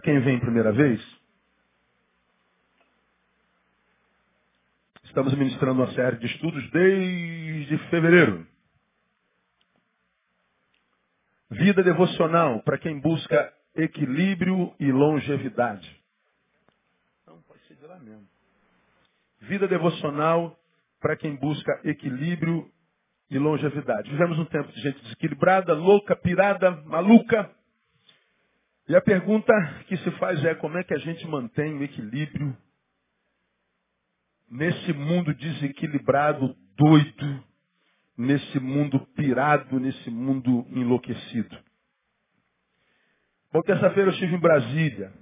Para quem vem primeira vez, estamos ministrando uma série de estudos desde fevereiro. Vida devocional para quem busca equilíbrio e longevidade. Não, pode ser de lá mesmo. Vida devocional para quem busca equilíbrio e longevidade. Vivemos um tempo de gente desequilibrada, louca, pirada, maluca. E a pergunta que se faz é como é que a gente mantém o equilíbrio nesse mundo desequilibrado, doido, nesse mundo pirado, nesse mundo enlouquecido. Bom, terça-feira eu estive em Brasília.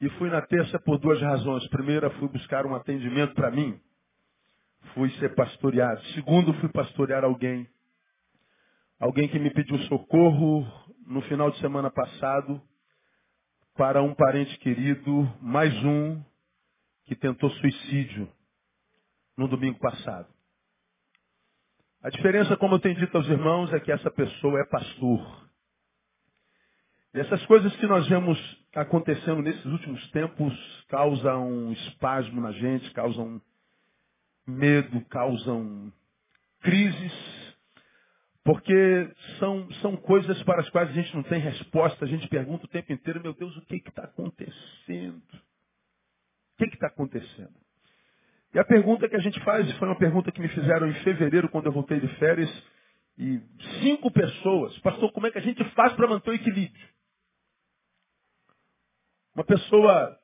E fui na terça por duas razões. Primeira, fui buscar um atendimento para mim. Fui ser pastoreado. Segundo, fui pastorear alguém. Alguém que me pediu socorro no final de semana passado para um parente querido, mais um, que tentou suicídio no domingo passado. A diferença, como eu tenho dito aos irmãos, é que essa pessoa é pastor. E essas coisas que nós vemos acontecendo nesses últimos tempos causam um espasmo na gente, causam medo, causam crises, porque são, são coisas para as quais a gente não tem resposta. A gente pergunta o tempo inteiro, meu Deus, o que está acontecendo? O que está acontecendo? E a pergunta que a gente faz, foi uma pergunta que me fizeram em fevereiro, quando eu voltei de férias, e cinco pessoas, pastor, como é que a gente faz para manter o equilíbrio? Uma pessoa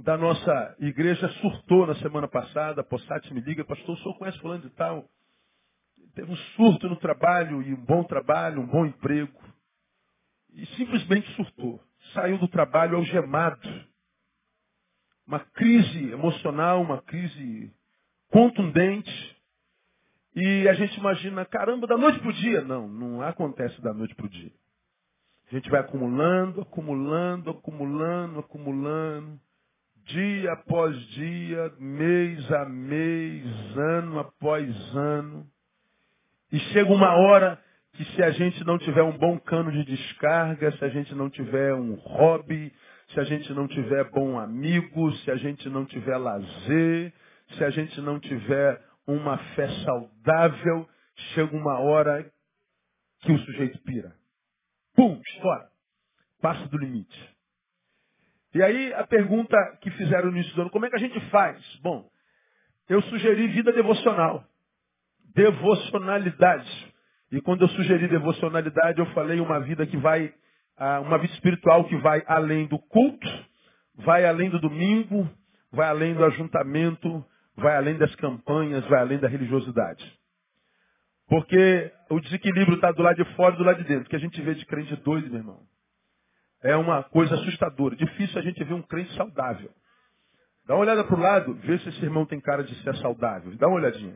da nossa igreja surtou na semana passada, Possati me liga, pastor, o senhor conhece fulano de tal? Teve um surto no trabalho, e um bom trabalho, um bom emprego. E simplesmente surtou. Saiu do trabalho algemado uma crise emocional, uma crise contundente. E a gente imagina, caramba, da noite para o dia. Não, não acontece da noite para o dia. A gente vai acumulando, acumulando, acumulando, acumulando, dia após dia, mês a mês, ano após ano. E chega uma hora que se a gente não tiver um bom cano de descarga, se a gente não tiver um hobby, se a gente não tiver bom amigo, se a gente não tiver lazer, se a gente não tiver uma fé saudável, chega uma hora que o sujeito pira. Pum, estoura. Passa do limite. E aí a pergunta que fizeram no início do ano, como é que a gente faz? Bom, eu sugeri vida devocional. Devocionalidade. E quando eu sugeri devocionalidade, eu falei uma vida que vai uma vida espiritual que vai além do culto, vai além do domingo, vai além do ajuntamento, vai além das campanhas, vai além da religiosidade. Porque o desequilíbrio está do lado de fora e do lado de dentro. O que a gente vê de crente doido, meu irmão, é uma coisa assustadora. Difícil a gente ver um crente saudável. Dá uma olhada para o lado, vê se esse irmão tem cara de ser saudável. Dá uma olhadinha.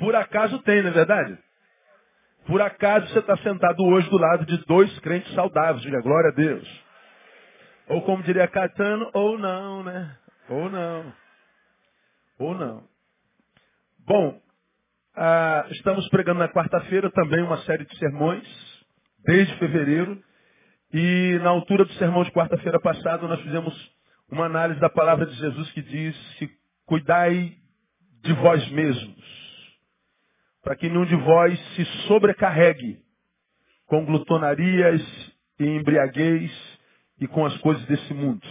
Por acaso tem, não é verdade? Por acaso você está sentado hoje do lado de dois crentes saudáveis, diga glória a Deus. Ou como diria Catano, ou não, né? Ou não. Ou não. Bom, ah, estamos pregando na quarta-feira também uma série de sermões, desde fevereiro. E na altura do sermão de quarta-feira passada, nós fizemos uma análise da palavra de Jesus que diz: Cuidai de vós mesmos para que nenhum de vós se sobrecarregue com glutonarias e embriaguez e com as coisas desse mundo.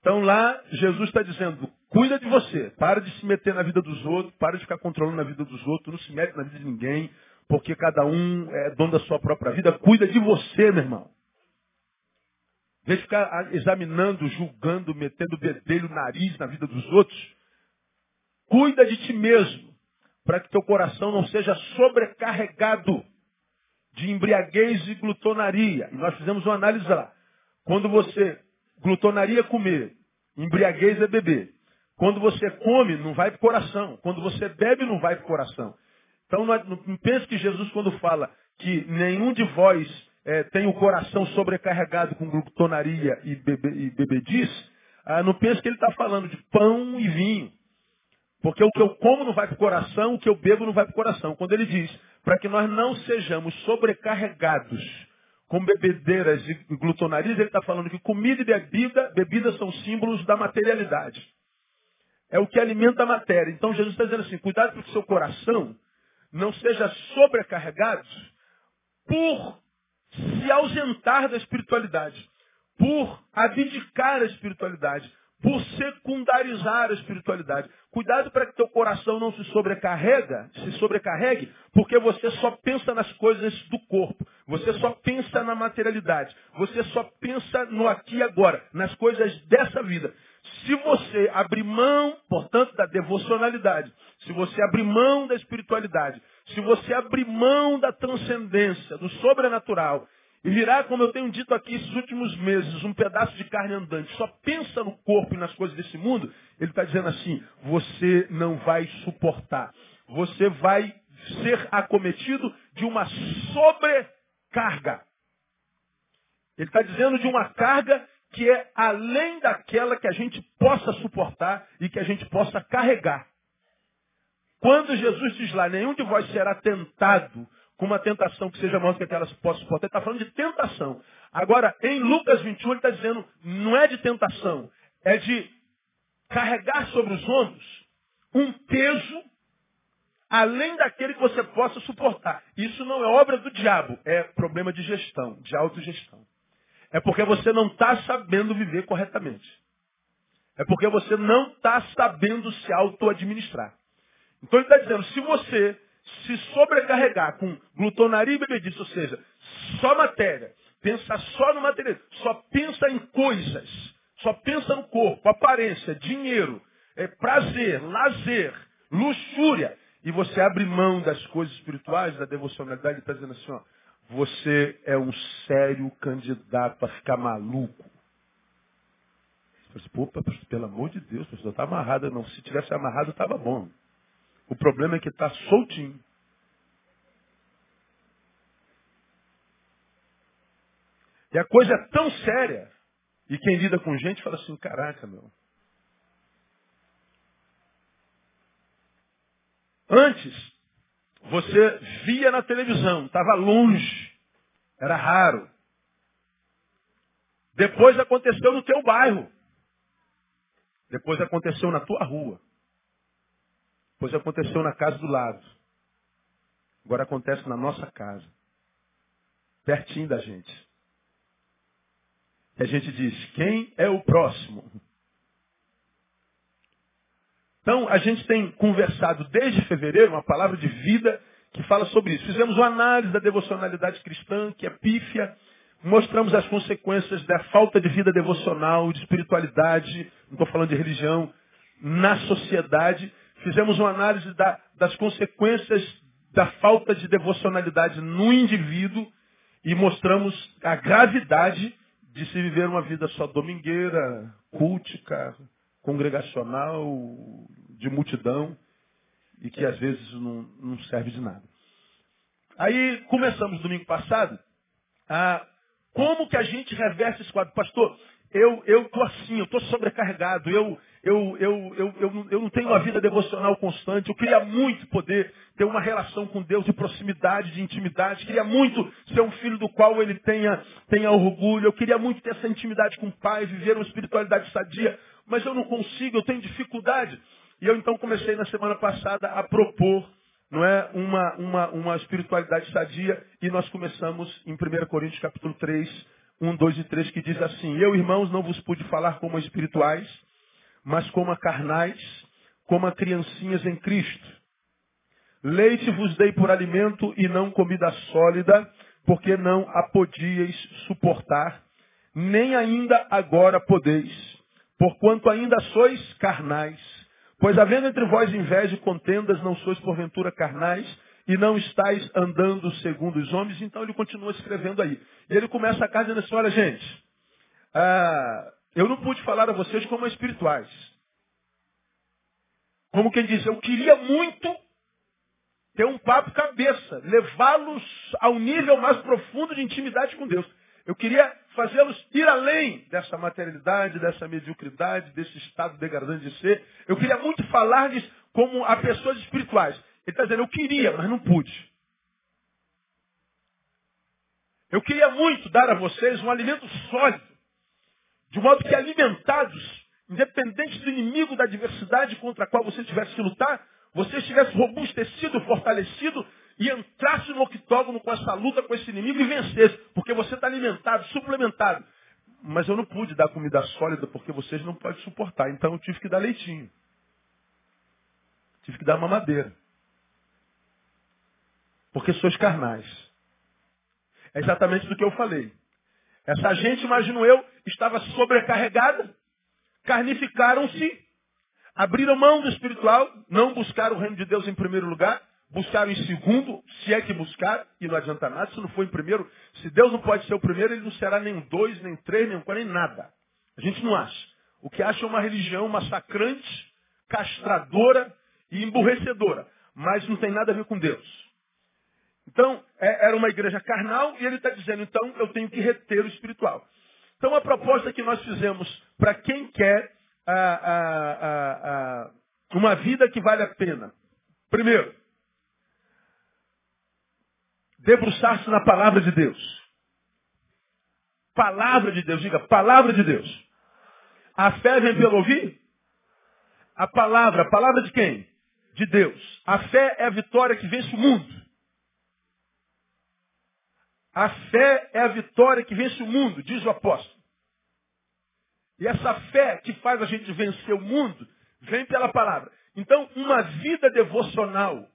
Então lá, Jesus está dizendo, cuida de você, para de se meter na vida dos outros, para de ficar controlando a vida dos outros, não se mete na vida de ninguém, porque cada um é dono da sua própria vida, cuida de você, meu irmão. Em vez de ficar examinando, julgando, metendo bedelho, nariz na vida dos outros, cuida de ti mesmo para que teu coração não seja sobrecarregado de embriaguez e glutonaria. E nós fizemos uma análise lá. Quando você, glutonaria é comer, embriaguez é beber. Quando você come, não vai para o coração. Quando você bebe, não vai para o coração. Então não, pense que Jesus, quando fala que nenhum de vós é, tem o coração sobrecarregado com glutonaria e, bebe, e bebediz, ah, não pense que ele está falando de pão e vinho. Porque o que eu como não vai para o coração, o que eu bebo não vai para o coração. Quando ele diz, para que nós não sejamos sobrecarregados com bebedeiras e glutonarias, ele está falando que comida e bebida, bebida são símbolos da materialidade. É o que alimenta a matéria. Então Jesus está dizendo assim, cuidado para que seu coração não seja sobrecarregado por se ausentar da espiritualidade, por abdicar a espiritualidade, por secundarizar a espiritualidade. Cuidado para que teu coração não se sobrecarrega, se sobrecarregue, porque você só pensa nas coisas do corpo. Você só pensa na materialidade. Você só pensa no aqui e agora, nas coisas dessa vida. Se você abrir mão, portanto, da devocionalidade, se você abrir mão da espiritualidade, se você abrir mão da transcendência, do sobrenatural, e virar, como eu tenho dito aqui esses últimos meses, um pedaço de carne andante, só pensa no corpo e nas coisas desse mundo, ele está dizendo assim, você não vai suportar. Você vai ser acometido de uma sobrecarga. Ele está dizendo de uma carga que é além daquela que a gente possa suportar e que a gente possa carregar. Quando Jesus diz lá, nenhum de vós será tentado com uma tentação que seja maior que aquela que possa suportar, ele está falando de tentação. Agora, em Lucas 21, ele está dizendo, não é de tentação, é de carregar sobre os ombros um peso além daquele que você possa suportar. Isso não é obra do diabo, é problema de gestão, de autogestão. É porque você não está sabendo viver corretamente. É porque você não está sabendo se auto-administrar. Então ele está dizendo, se você se sobrecarregar com glutonaria e bebedice, ou seja, só matéria, pensa só no material, só pensa em coisas, só pensa no corpo, aparência, dinheiro, é, prazer, lazer, luxúria, e você abre mão das coisas espirituais, da devocionalidade, está dizendo assim, ó, você é um sério candidato a ficar maluco. Você Pô, pelo amor de Deus, pastor, está amarrado. Não, se tivesse amarrado, estava bom. O problema é que está soltinho. E a coisa é tão séria. E quem lida com gente fala assim, caraca, meu. Antes, você via na televisão, estava longe, era raro. Depois aconteceu no teu bairro. Depois aconteceu na tua rua. Depois aconteceu na casa do lado. Agora acontece na nossa casa. Pertinho da gente. E a gente diz, quem é o próximo? Então, a gente tem conversado desde fevereiro uma palavra de vida que fala sobre isso. Fizemos uma análise da devocionalidade cristã, que é pífia. Mostramos as consequências da falta de vida devocional, de espiritualidade, não estou falando de religião, na sociedade. Fizemos uma análise da, das consequências da falta de devocionalidade no indivíduo e mostramos a gravidade de se viver uma vida só domingueira, cultica, congregacional, de multidão, e que às vezes não, não serve de nada. Aí começamos domingo passado a como que a gente reverte esse quadro. Pastor, eu tô assim, eu tô sobrecarregado, eu eu, eu, eu, eu, eu não tenho uma vida devocional constante. Eu queria muito poder ter uma relação com Deus de proximidade, de intimidade. Queria muito ser um filho do qual ele tenha, tenha orgulho. Eu queria muito ter essa intimidade com o Pai, viver uma espiritualidade sadia mas eu não consigo, eu tenho dificuldade. E eu então comecei na semana passada a propor não é, uma, uma, uma espiritualidade sadia e nós começamos em 1 Coríntios capítulo 3, 1, 2 e 3, que diz assim, Eu, irmãos, não vos pude falar como espirituais, mas como a carnais, como a criancinhas em Cristo. Leite vos dei por alimento e não comida sólida, porque não a podíeis suportar, nem ainda agora podeis porquanto ainda sois carnais. Pois havendo entre vós inveja e contendas, não sois porventura carnais, e não estáis andando segundo os homens, então ele continua escrevendo aí. E ele começa a casa dizendo assim, olha gente, ah, eu não pude falar a vocês como espirituais. Como quem diz, eu queria muito ter um papo cabeça, levá-los ao nível mais profundo de intimidade com Deus. Eu queria fazê-los ir além dessa materialidade, dessa mediocridade, desse estado degradante de ser. Eu queria muito falar-lhes como a pessoas espirituais. Ele está dizendo, eu queria, mas não pude. Eu queria muito dar a vocês um alimento sólido, de modo que alimentados, independente do inimigo da adversidade contra a qual você tivesse que lutar, você estivesse robustecido, fortalecido e entrasse no octógono com essa luta com esse inimigo e vencesse, porque você está alimentado, suplementado. Mas eu não pude dar comida sólida porque vocês não podem suportar, então eu tive que dar leitinho. Tive que dar mamadeira. Porque sois carnais. É exatamente do que eu falei. Essa gente, imagino eu, estava sobrecarregada, carnificaram-se, abriram mão do espiritual, não buscaram o reino de Deus em primeiro lugar, buscaram em segundo, se é que buscar, e não adianta nada, se não for em primeiro, se Deus não pode ser o primeiro, ele não será nem dois, nem três, nem quatro, nem nada. A gente não acha. O que acha é uma religião massacrante, castradora e emburrecedora, mas não tem nada a ver com Deus. Então, é, era uma igreja carnal e ele está dizendo, então eu tenho que reter o espiritual. Então, a proposta que nós fizemos para quem quer uma vida que vale a pena. Primeiro, debruçar-se na palavra de Deus. Palavra de Deus, diga, palavra de Deus. A fé vem pelo ouvir? A palavra, a palavra de quem? De Deus. A fé é a vitória que vence o mundo. A fé é a vitória que vence o mundo, diz o apóstolo. E essa fé que faz a gente vencer o mundo vem pela palavra. Então, uma vida devocional,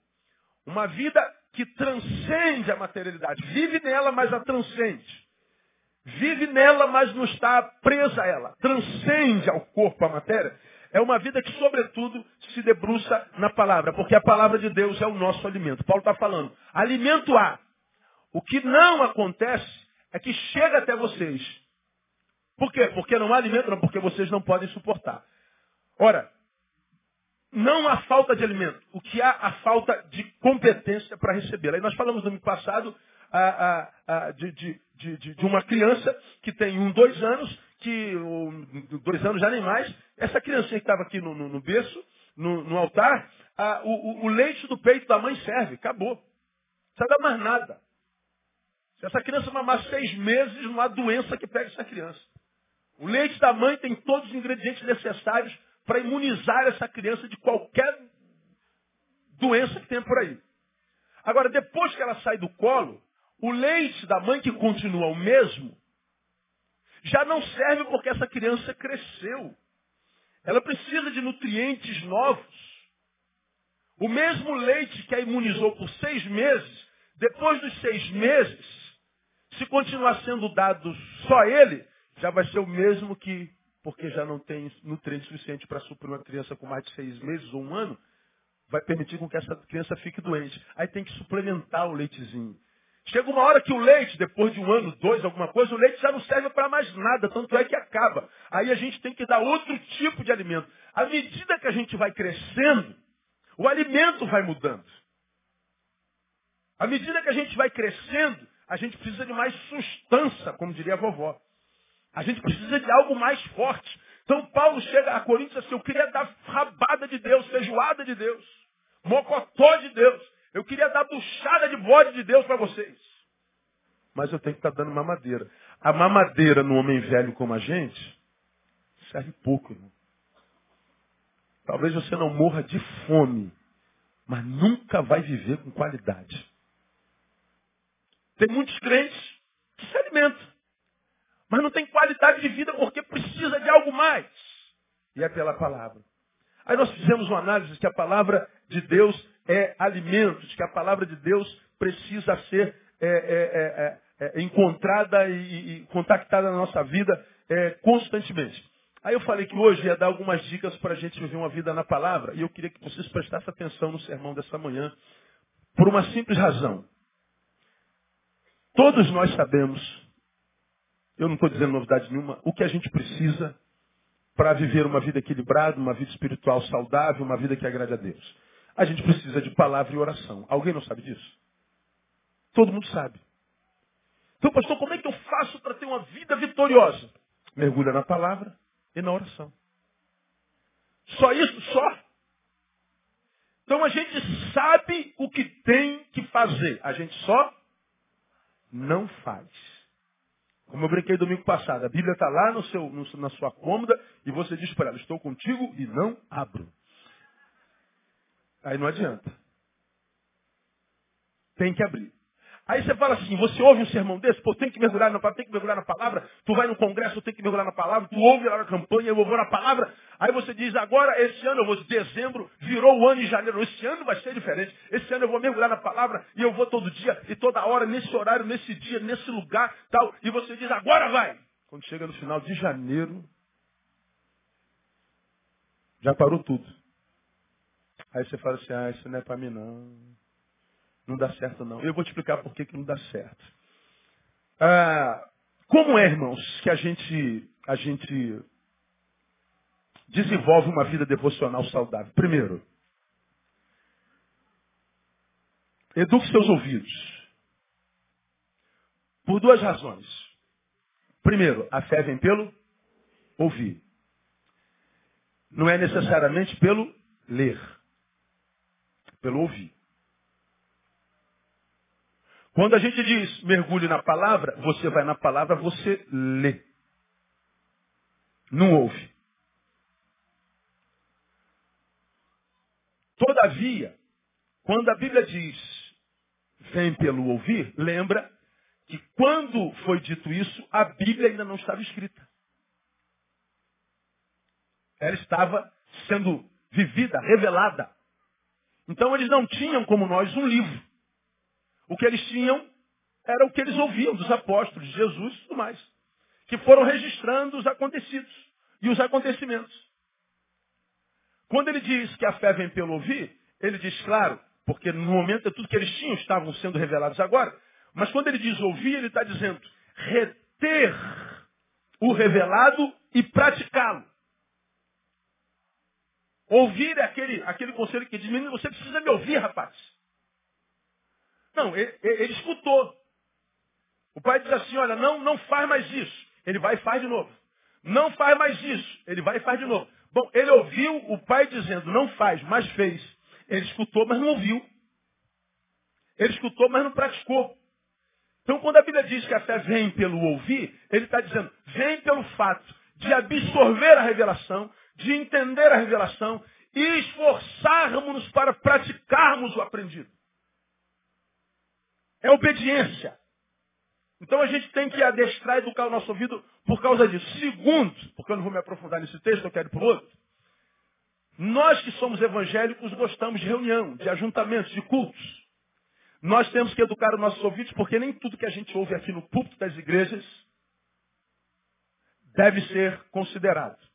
uma vida que transcende a materialidade, vive nela, mas a transcende. Vive nela, mas não está presa a ela. Transcende ao corpo, a matéria. É uma vida que, sobretudo, se debruça na palavra, porque a palavra de Deus é o nosso alimento. Paulo está falando, alimento há, o que não acontece é que chega até vocês. Por quê? Porque não há alimento, não, porque vocês não podem suportar. Ora, não há falta de alimento. O que há, a falta de competência para recebê-lo. Aí nós falamos no ano passado a, a, a, de, de, de, de, uma criança que tem um, dois anos, que dois anos já nem mais, essa criancinha que estava aqui no, no, no berço, no, no altar, o, o, leite do peito da mãe serve, acabou. Não precisa dar mais nada. Se essa criança mamar seis meses, não há doença que pegue essa criança. O leite da mãe tem todos os ingredientes necessários para imunizar essa criança de qualquer doença que tenha por aí. Agora, depois que ela sai do colo, o leite da mãe, que continua o mesmo, já não serve porque essa criança cresceu. Ela precisa de nutrientes novos. O mesmo leite que a imunizou por seis meses, depois dos seis meses, se continuar sendo dado só ele, já vai ser o mesmo que, porque já não tem nutriente suficiente para suprir uma criança com mais de seis meses ou um ano, vai permitir com que essa criança fique doente. Aí tem que suplementar o leitezinho. Chega uma hora que o leite, depois de um ano, dois, alguma coisa, o leite já não serve para mais nada, tanto é que acaba. Aí a gente tem que dar outro tipo de alimento. À medida que a gente vai crescendo, o alimento vai mudando. À medida que a gente vai crescendo, a gente precisa de mais sustância, como diria a vovó. A gente precisa de algo mais forte. Então Paulo chega a Coríntios assim, eu queria dar rabada de Deus, feijoada de Deus, mocotó de Deus. Eu queria dar buchada de bode de Deus para vocês. Mas eu tenho que estar tá dando mamadeira. A mamadeira no homem velho como a gente serve pouco, irmão. Talvez você não morra de fome, mas nunca vai viver com qualidade. Tem muitos crentes que se alimentam, mas não tem qualidade de vida porque precisa de algo mais. E é pela palavra. Aí nós fizemos uma análise de que a palavra de Deus é alimento, de que a palavra de Deus precisa ser é, é, é, é encontrada e, e, contactada na nossa vida é, constantemente. Aí eu falei que hoje ia dar algumas dicas para a gente viver uma vida na palavra, e eu queria que vocês prestassem atenção no sermão dessa manhã, por uma simples razão. Todos nós sabemos, eu não estou dizendo novidade nenhuma, o que a gente precisa para viver uma vida equilibrada, uma vida espiritual saudável, uma vida que agrade a Deus. A gente precisa de palavra e oração. Alguém não sabe disso? Todo mundo sabe. Então, pastor, como é que eu faço para ter uma vida vitoriosa? Mergulha na palavra e na oração. Só isso? Só. Então a gente sabe o que tem que fazer. A gente só não faz. Como eu brinquei domingo passado, a Bíblia está lá no seu, no, na sua cômoda e você diz para ela, estou contigo e não abro. Aí não adianta. Tem que abrir. Aí você fala assim, você ouve um sermão desse, pô, tem que mergulhar na palavra, tem que mergulhar na palavra, tu vai no congresso, tem que mergulhar na palavra, tu ouve lá na campanha, eu vou na palavra, aí você diz, agora esse ano eu vou, dezembro, virou o ano em janeiro, esse ano vai ser diferente, esse ano eu vou mergulhar na palavra e eu vou todo dia e toda hora, nesse horário, nesse dia, nesse lugar, tal, e você diz, agora vai. Quando chega no final de janeiro, já parou tudo. Aí você fala assim, ah, isso não é para mim não. Não dá certo, não. Eu vou te explicar por que, que não dá certo. Ah, como é, irmãos, que a gente, a gente desenvolve uma vida devocional saudável? Primeiro, eduque seus ouvidos. Por duas razões. Primeiro, a fé vem pelo ouvir. Não é necessariamente pelo ler, pelo ouvir. Quando a gente diz mergulhe na palavra, você vai na palavra, você lê. Não ouve. Todavia, quando a Bíblia diz vem pelo ouvir, lembra que quando foi dito isso, a Bíblia ainda não estava escrita. Ela estava sendo vivida, revelada. Então eles não tinham como nós um livro. O que eles tinham era o que eles ouviam dos apóstolos, de Jesus e tudo mais. Que foram registrando os acontecidos e os acontecimentos. Quando ele diz que a fé vem pelo ouvir, ele diz, claro, porque no momento tudo que eles tinham estavam sendo revelados agora, mas quando ele diz ouvir, ele está dizendo reter o revelado e praticá-lo. Ouvir é aquele, aquele conselho que diz, menino, você precisa me ouvir, rapaz. Não, ele, ele escutou. O pai diz assim, olha, não, não faz mais isso. Ele vai e faz de novo. Não faz mais isso. Ele vai e faz de novo. Bom, ele ouviu o pai dizendo, não faz, mas fez. Ele escutou, mas não ouviu. Ele escutou, mas não praticou. Então, quando a Bíblia diz que a fé vem pelo ouvir, ele está dizendo, vem pelo fato de absorver a revelação, de entender a revelação e esforçarmos-nos para praticarmos o aprendido. É obediência. Então a gente tem que adestrar e educar o nosso ouvido por causa disso. Segundo, porque eu não vou me aprofundar nesse texto, eu quero ir para outro. Nós que somos evangélicos gostamos de reunião, de ajuntamentos, de cultos. Nós temos que educar os nossos ouvidos, porque nem tudo que a gente ouve aqui no púlpito das igrejas deve ser considerado.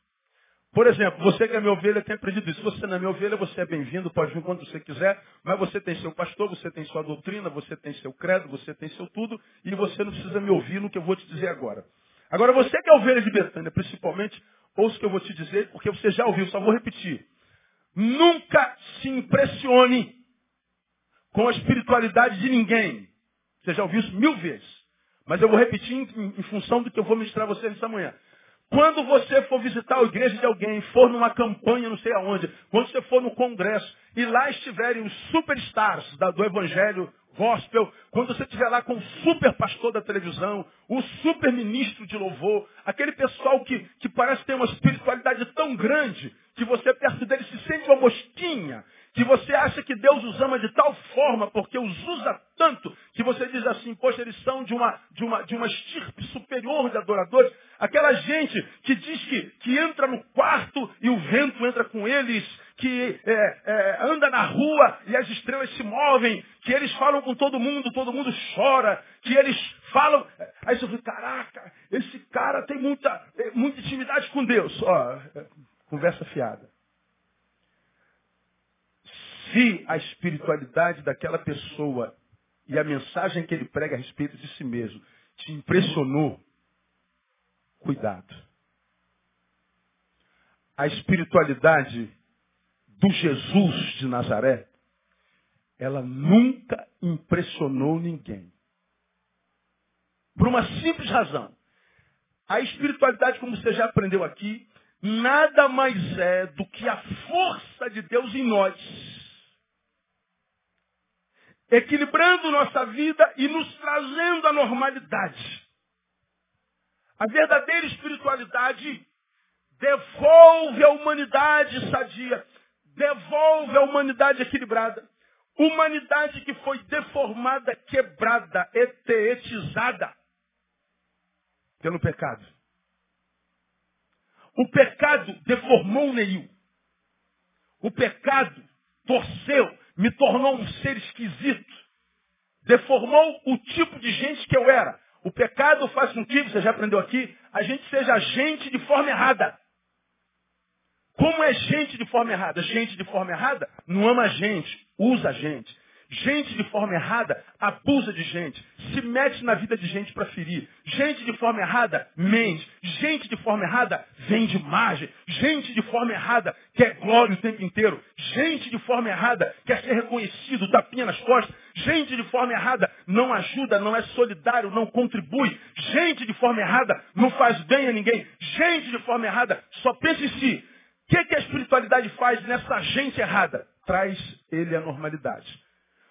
Por exemplo, você que é minha ovelha tem aprendido isso. Você não é minha ovelha, você é bem-vindo, pode vir quando você quiser, mas você tem seu pastor, você tem sua doutrina, você tem seu credo, você tem seu tudo, e você não precisa me ouvir no que eu vou te dizer agora. Agora, você que é ovelha de Betânia, principalmente, ouça o que eu vou te dizer, porque você já ouviu, só vou repetir. Nunca se impressione com a espiritualidade de ninguém. Você já ouviu isso mil vezes. Mas eu vou repetir em, em função do que eu vou ministrar a você nessa manhã. Quando você for visitar a igreja de alguém, for numa campanha não sei aonde, quando você for no congresso e lá estiverem os superstars do evangelho gospel, quando você estiver lá com o super pastor da televisão, o super ministro de louvor, aquele pessoal que, que parece ter uma espiritualidade tão grande que você perto dele se sente uma mosquinha, que você acha que Deus os ama de tal forma, porque os usa tanto, que você diz assim, poxa, eles são de uma, de uma, de uma estirpe superior de adoradores. Aquela gente que diz que, que entra no quarto e o vento entra com eles, que é, é, anda na rua e as estrelas se movem, que eles falam com todo mundo, todo mundo chora, que eles falam. Aí você fala, caraca, esse cara tem muita, é, muita intimidade com Deus. Ó, é, conversa fiada se a espiritualidade daquela pessoa e a mensagem que ele prega a respeito de si mesmo te impressionou, cuidado. A espiritualidade do Jesus de Nazaré, ela nunca impressionou ninguém. Por uma simples razão. A espiritualidade, como você já aprendeu aqui, nada mais é do que a força de Deus em nós equilibrando nossa vida e nos trazendo a normalidade. A verdadeira espiritualidade devolve a humanidade sadia, devolve a humanidade equilibrada. Humanidade que foi deformada, quebrada, eteetizada pelo pecado. O pecado deformou o Neil. O pecado torceu, me tornou um ser esquisito. Deformou o tipo de gente que eu era. O pecado faz com que, você já aprendeu aqui, a gente seja gente de forma errada. Como é gente de forma errada? Gente de forma errada não ama a gente, usa a gente. Gente de forma errada abusa de gente, se mete na vida de gente para ferir. Gente de forma errada mente. Gente de forma errada vende margem. Gente de forma errada quer glória o tempo inteiro. Gente de forma errada quer ser reconhecido, tapinha nas costas. Gente de forma errada não ajuda, não é solidário, não contribui. Gente de forma errada não faz bem a ninguém. Gente de forma errada só pensa em si. O que, que a espiritualidade faz nessa gente errada? Traz ele à normalidade.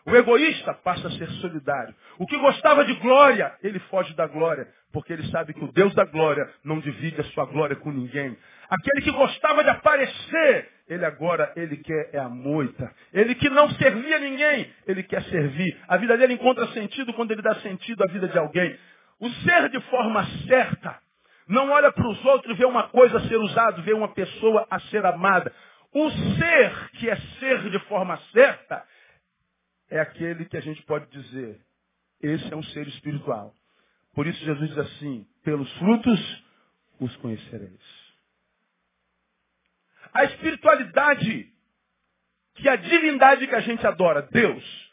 O egoísta passa a ser solidário. O que gostava de glória, ele foge da glória, porque ele sabe que o Deus da glória não divide a sua glória com ninguém. Aquele que gostava de aparecer, ele agora, ele quer é a moita. Ele que não servia ninguém, ele quer servir. A vida dele encontra sentido quando ele dá sentido à vida de alguém. O ser de forma certa não olha para os outros e vê uma coisa a ser usada, vê uma pessoa a ser amada. O ser que é ser de forma certa é aquele que a gente pode dizer, esse é um ser espiritual. Por isso Jesus diz assim, pelos frutos os conhecereis. A espiritualidade que a divindade que a gente adora, Deus,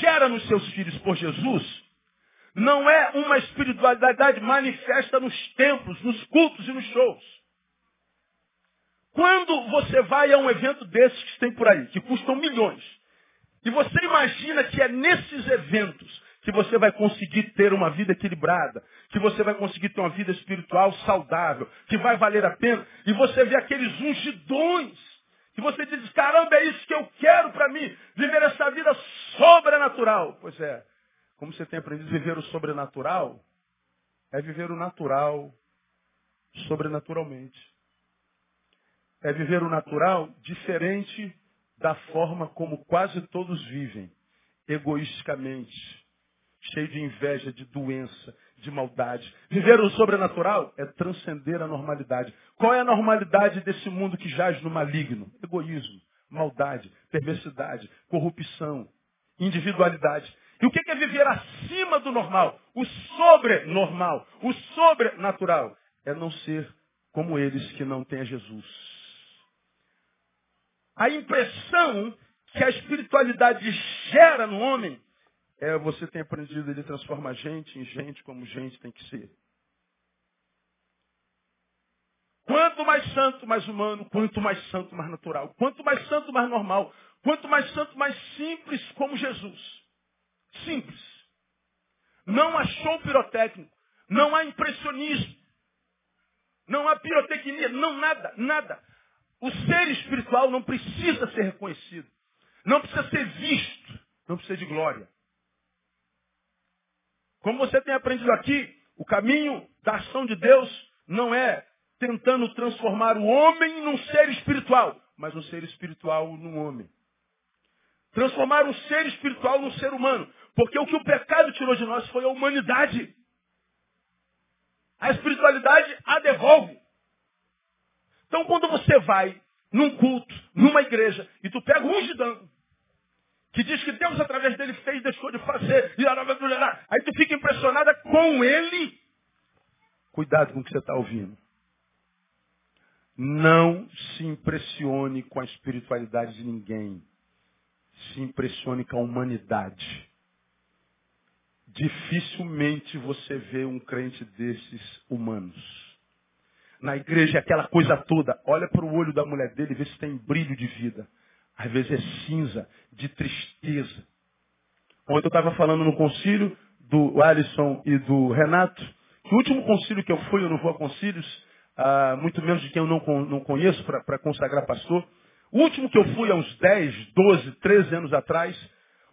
gera nos seus filhos por Jesus, não é uma espiritualidade manifesta nos templos, nos cultos e nos shows. Quando você vai a um evento desses que tem por aí, que custam milhões, e você imagina que é nesses eventos que você vai conseguir ter uma vida equilibrada, que você vai conseguir ter uma vida espiritual saudável, que vai valer a pena, e você vê aqueles ungidões, que você diz, caramba, é isso que eu quero para mim, viver essa vida sobrenatural. Pois é, como você tem aprendido viver o sobrenatural, é viver o natural sobrenaturalmente. É viver o natural diferente da forma como quase todos vivem, egoisticamente, cheio de inveja, de doença, de maldade. Viver o sobrenatural é transcender a normalidade. Qual é a normalidade desse mundo que jaz no maligno? Egoísmo, maldade, perversidade, corrupção, individualidade. E o que é viver acima do normal? O sobrenormal, o sobrenatural. É não ser como eles que não têm a Jesus. A impressão que a espiritualidade gera no homem é você tem aprendido, ele transforma a gente em gente como gente tem que ser. Quanto mais santo, mais humano, quanto mais santo, mais natural. Quanto mais santo, mais normal. Quanto mais santo, mais simples como Jesus. Simples. Não há show pirotécnico. Não há impressionismo. Não há pirotecnia. Não nada, nada. O ser espiritual não precisa ser reconhecido. Não precisa ser visto. Não precisa de glória. Como você tem aprendido aqui, o caminho da ação de Deus não é tentando transformar o homem num ser espiritual, mas um ser espiritual num homem. Transformar um ser espiritual num ser humano. Porque o que o pecado tirou de nós foi a humanidade. A espiritualidade a devolve. Então quando você vai num culto, numa igreja, e tu pega um ungidão, que diz que Deus através dele fez, deixou de fazer, e aí tu fica impressionada com ele. Cuidado com o que você está ouvindo. Não se impressione com a espiritualidade de ninguém. Se impressione com a humanidade. Dificilmente você vê um crente desses humanos na igreja, aquela coisa toda. Olha para o olho da mulher dele e vê se tem brilho de vida. Às vezes é cinza, de tristeza. Ontem eu estava falando no concílio do Alisson e do Renato. O último concílio que eu fui, eu não vou a concílios, ah, muito menos de quem eu não, não conheço para consagrar pastor. O último que eu fui há uns 10, 12, 13 anos atrás,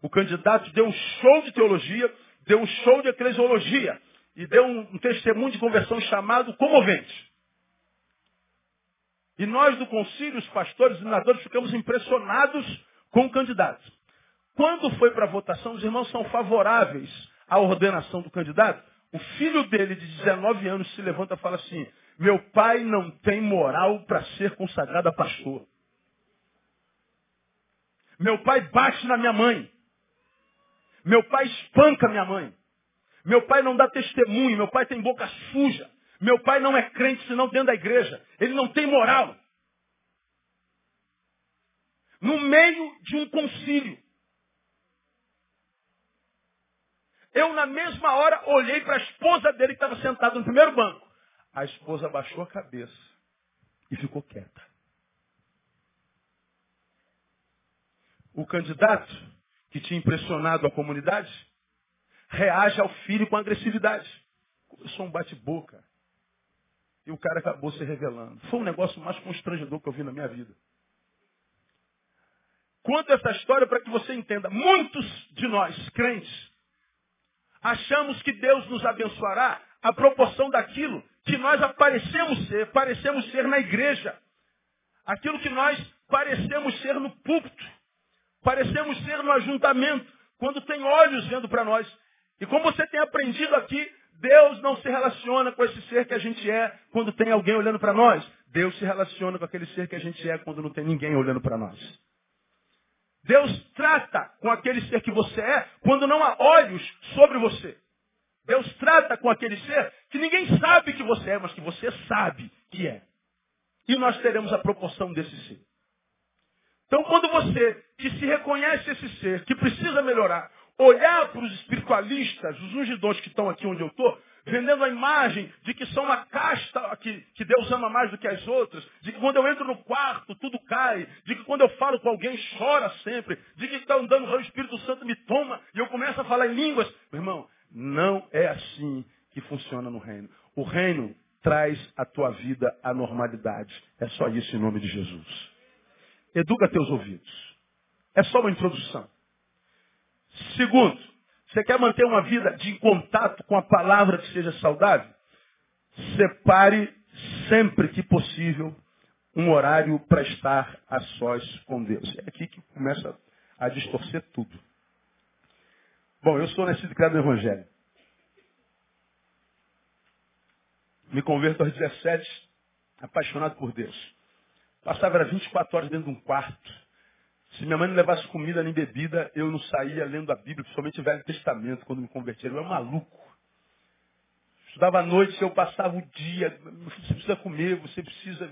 O candidato deu um show de teologia, deu um show de eclesiologia e deu um, um testemunho de conversão chamado comovente. E nós do concílio, os pastores e senadores, ficamos impressionados com o candidato. Quando foi para a votação, os irmãos são favoráveis à ordenação do candidato. O filho dele, de 19 anos, se levanta e fala assim: Meu pai não tem moral para ser consagrado a pastor. Meu pai bate na minha mãe. Meu pai espanca minha mãe. Meu pai não dá testemunho. Meu pai tem boca suja. Meu pai não é crente senão dentro da igreja. Ele não tem moral. No meio de um concílio. Eu, na mesma hora, olhei para a esposa dele que estava sentada no primeiro banco. A esposa baixou a cabeça e ficou quieta. O candidato que tinha impressionado a comunidade reage ao filho com agressividade. Começou um bate-boca. E o cara acabou se revelando. Foi um negócio mais constrangedor que eu vi na minha vida. Conto essa história para que você entenda. Muitos de nós, crentes, achamos que Deus nos abençoará à proporção daquilo que nós aparecemos ser, parecemos ser na igreja. Aquilo que nós parecemos ser no púlpito. Parecemos ser no ajuntamento, quando tem olhos vendo para nós. E como você tem aprendido aqui, Deus não se relaciona com esse ser que a gente é quando tem alguém olhando para nós. Deus se relaciona com aquele ser que a gente é quando não tem ninguém olhando para nós. Deus trata com aquele ser que você é quando não há olhos sobre você. Deus trata com aquele ser que ninguém sabe que você é, mas que você sabe que é. E nós teremos a proporção desse ser. Então, quando você que se reconhece esse ser, que precisa melhorar, olhar para os espiritualistas, os ungidores que estão aqui onde eu estou, vendendo a imagem de que são uma casta que, que Deus ama mais do que as outras, de que quando eu entro no quarto tudo cai, de que quando eu falo com alguém chora sempre, de que está andando o Espírito Santo me toma e eu começo a falar em línguas. Meu irmão, não é assim que funciona no reino. O reino traz a tua vida à normalidade. É só isso em nome de Jesus. Educa teus ouvidos. É só uma introdução. Segundo, você quer manter uma vida de contato com a palavra que seja saudável? Separe sempre que possível um horário para estar a sós com Deus. É aqui que começa a distorcer tudo. Bom, eu sou nascido e criado no Evangelho. Me converto aos 17, apaixonado por Deus. Passava era 24 horas dentro de um quarto, se minha mãe não levasse comida nem bebida, eu não saía lendo a Bíblia, principalmente o Velho Testamento, quando me converti. Eu era maluco. Estudava à noite, eu passava o dia. Você precisa comer, você precisa.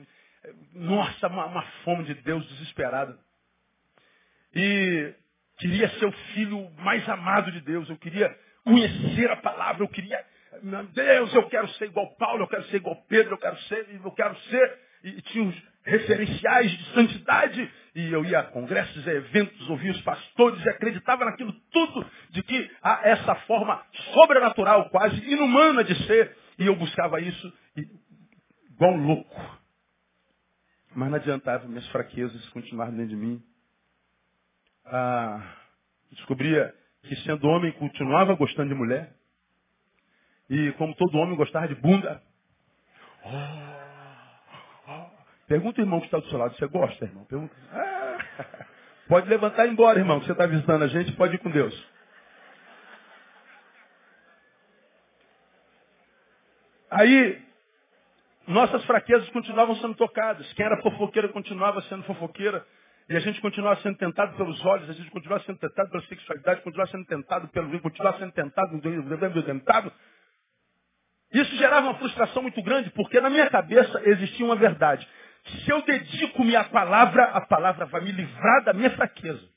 Nossa, uma, uma fome de Deus desesperada. E queria ser o filho mais amado de Deus. Eu queria conhecer a palavra. Eu queria. Meu Deus, eu quero ser igual Paulo, eu quero ser igual Pedro, eu quero ser, eu quero ser. E tinha uns referenciais de santidade e eu ia a congressos, a eventos, ouvia os pastores e acreditava naquilo tudo, de que há essa forma sobrenatural, quase inumana de ser. E eu buscava isso igual um louco. Mas não adiantava, minhas fraquezas continuavam dentro de mim. Ah, descobria que sendo homem continuava gostando de mulher. E como todo homem gostava de bunda. Oh, Pergunta o irmão que está do seu lado, você gosta, irmão? Pergunta. Ah, pode levantar e embora, irmão, que você está visitando a gente, pode ir com Deus. Aí, nossas fraquezas continuavam sendo tocadas. Quem era fofoqueira continuava sendo fofoqueira. E a gente continuava sendo tentado pelos olhos, a gente continuava sendo tentado pela sexualidade, continuava sendo tentado pelo vinho, continuava sendo tentado, tentado. Isso gerava uma frustração muito grande, porque na minha cabeça existia uma verdade. Se eu dedico-me à palavra, a palavra vai me livrar da minha fraqueza.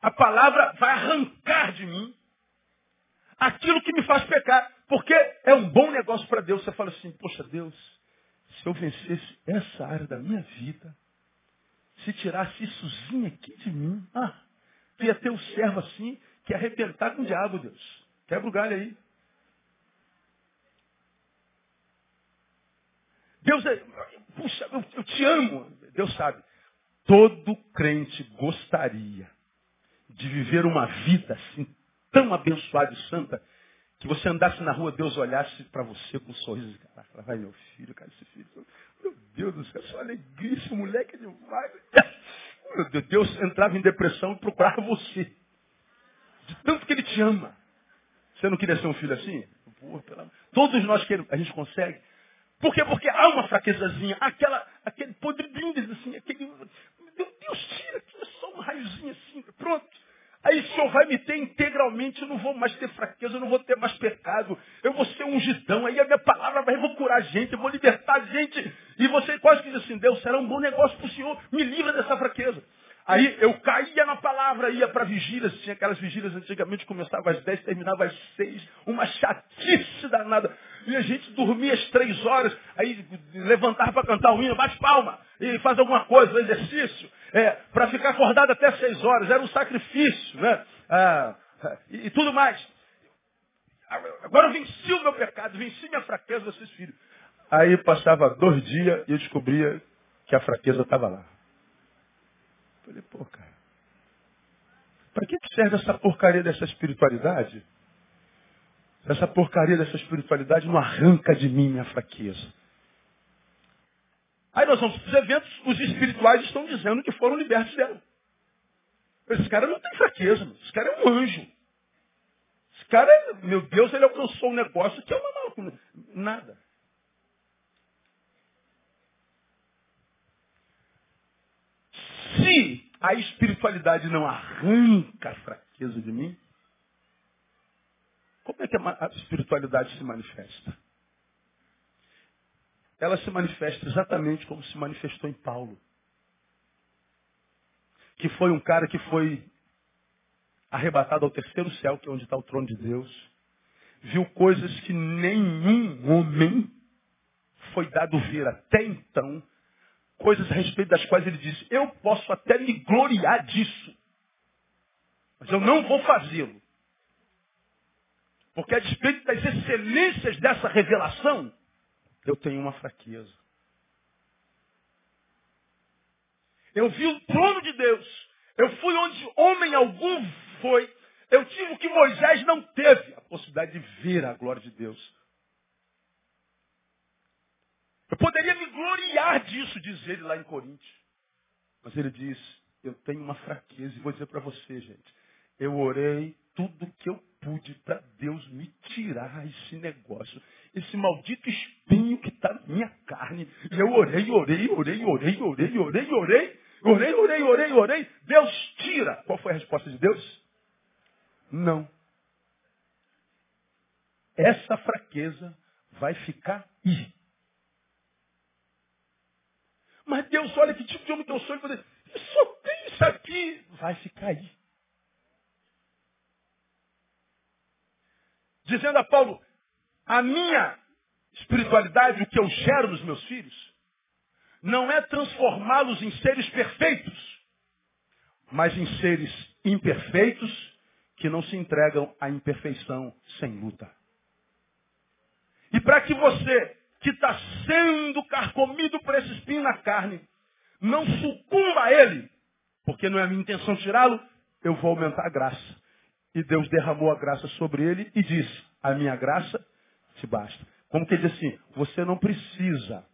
A palavra vai arrancar de mim aquilo que me faz pecar. Porque é um bom negócio para Deus. Você fala assim, poxa Deus, se eu vencesse essa área da minha vida, se tirasse issozinho aqui de mim, ah, ia ter um servo assim que arrebentar com o diabo, Deus. Quebra o galho aí. Deus é, puxa, eu, eu te amo. Deus sabe. Todo crente gostaria de viver uma vida assim tão abençoada e santa que você andasse na rua, Deus olhasse para você com um sorriso. Caraca, vai meu filho, cara, esse filho. Meu Deus do céu, só alegria, esse moleque é demais. Meu Deus, Deus entrava em depressão e procurava você. De tanto que ele te ama. Você não queria ser um filho assim? Todos nós queremos, a gente consegue. Por quê? Porque há uma fraquezazinha, aquela, aquele podridinho, assim, aquele. Meu Deus, tira, tira só um raiozinho assim, pronto. Aí o Senhor vai me ter integralmente, eu não vou mais ter fraqueza, eu não vou ter mais pecado, eu vou ser ungidão, aí a minha palavra vai, eu vou curar gente, eu vou libertar gente. E você quase que diz assim, Deus, será um bom negócio para o Senhor, me livra dessa fraqueza. Aí eu caía na palavra, ia para vigílias, tinha aquelas vigílias antigamente, começava às 10, terminava às 6, uma chatice danada. E a gente dormia às três horas, aí levantava para cantar o hino, bate palma, e faz alguma coisa, um exercício, é, para ficar acordado até seis horas, era um sacrifício, né? Ah, e, e, tudo mais. Agora eu venci o meu pecado, venci minha fraqueza, vocês filhos. Aí passava dois dias e eu descobria que a fraqueza estava lá. Falei, pô, cara, para que serve essa porcaria dessa espiritualidade? Essa porcaria dessa espiritualidade não arranca de mim minha fraqueza. Aí nós vamos para os eventos, os espirituais estão dizendo que foram libertos dela. Esse cara não tem fraqueza, esse cara é um anjo. Esse cara, meu Deus, ele alcançou um negócio que é uma nada. Se a espiritualidade não arranca a fraqueza de mim, como é que a espiritualidade se manifesta? Ela se manifesta exatamente como se manifestou em Paulo. Que foi um cara que foi arrebatado ao terceiro céu, que é onde está o trono de Deus. Viu coisas que nenhum homem foi dado ver até então. Coisas a respeito das quais ele disse, eu posso até me gloriar disso. Mas eu não vou fazê-lo. Porque a despeito das excelências dessa revelação, eu tenho uma fraqueza. Eu vi o trono de Deus. Eu fui onde homem algum foi. Eu tive o que Moisés não teve, a possibilidade de ver a glória de Deus. Eu poderia me gloriar disso, diz ele lá em Coríntios. Mas ele diz, eu tenho uma fraqueza, e vou dizer para você, gente. Eu orei tudo que eu pude para Deus me tirar esse negócio, esse maldito espinho que está na minha carne. E eu orei, orei, orei, orei, orei, orei, orei, orei, orei, orei, orei. Deus tira. Qual foi a resposta de Deus? Não. Essa fraqueza vai ficar aí. Mas Deus, olha que tipo de homem que eu sou. Ele só tem isso aqui. Vai ficar aí. dizendo a Paulo, a minha espiritualidade, o que eu gero nos meus filhos, não é transformá-los em seres perfeitos, mas em seres imperfeitos que não se entregam à imperfeição sem luta. E para que você, que está sendo carcomido por esse espinho na carne, não sucumba a ele, porque não é a minha intenção tirá-lo, eu vou aumentar a graça. E Deus derramou a graça sobre ele e disse, a minha graça te basta. Como que ele diz assim, você não precisa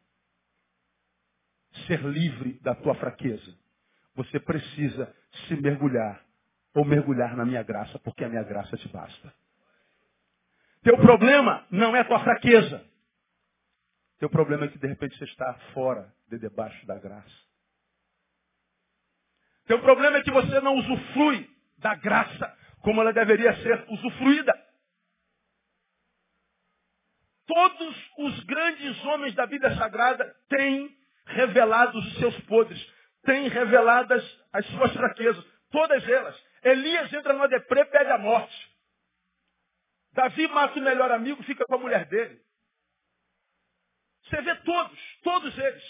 ser livre da tua fraqueza. Você precisa se mergulhar ou mergulhar na minha graça, porque a minha graça te basta. Teu problema não é tua fraqueza. Teu problema é que de repente você está fora de debaixo da graça. Teu problema é que você não usufrui da graça como ela deveria ser usufruída. Todos os grandes homens da vida sagrada têm revelado os seus podres, têm revelado as, as suas fraquezas, todas elas. Elias entra numa deprê, pede a morte. Davi mata o melhor amigo, fica com a mulher dele. Você vê todos, todos eles.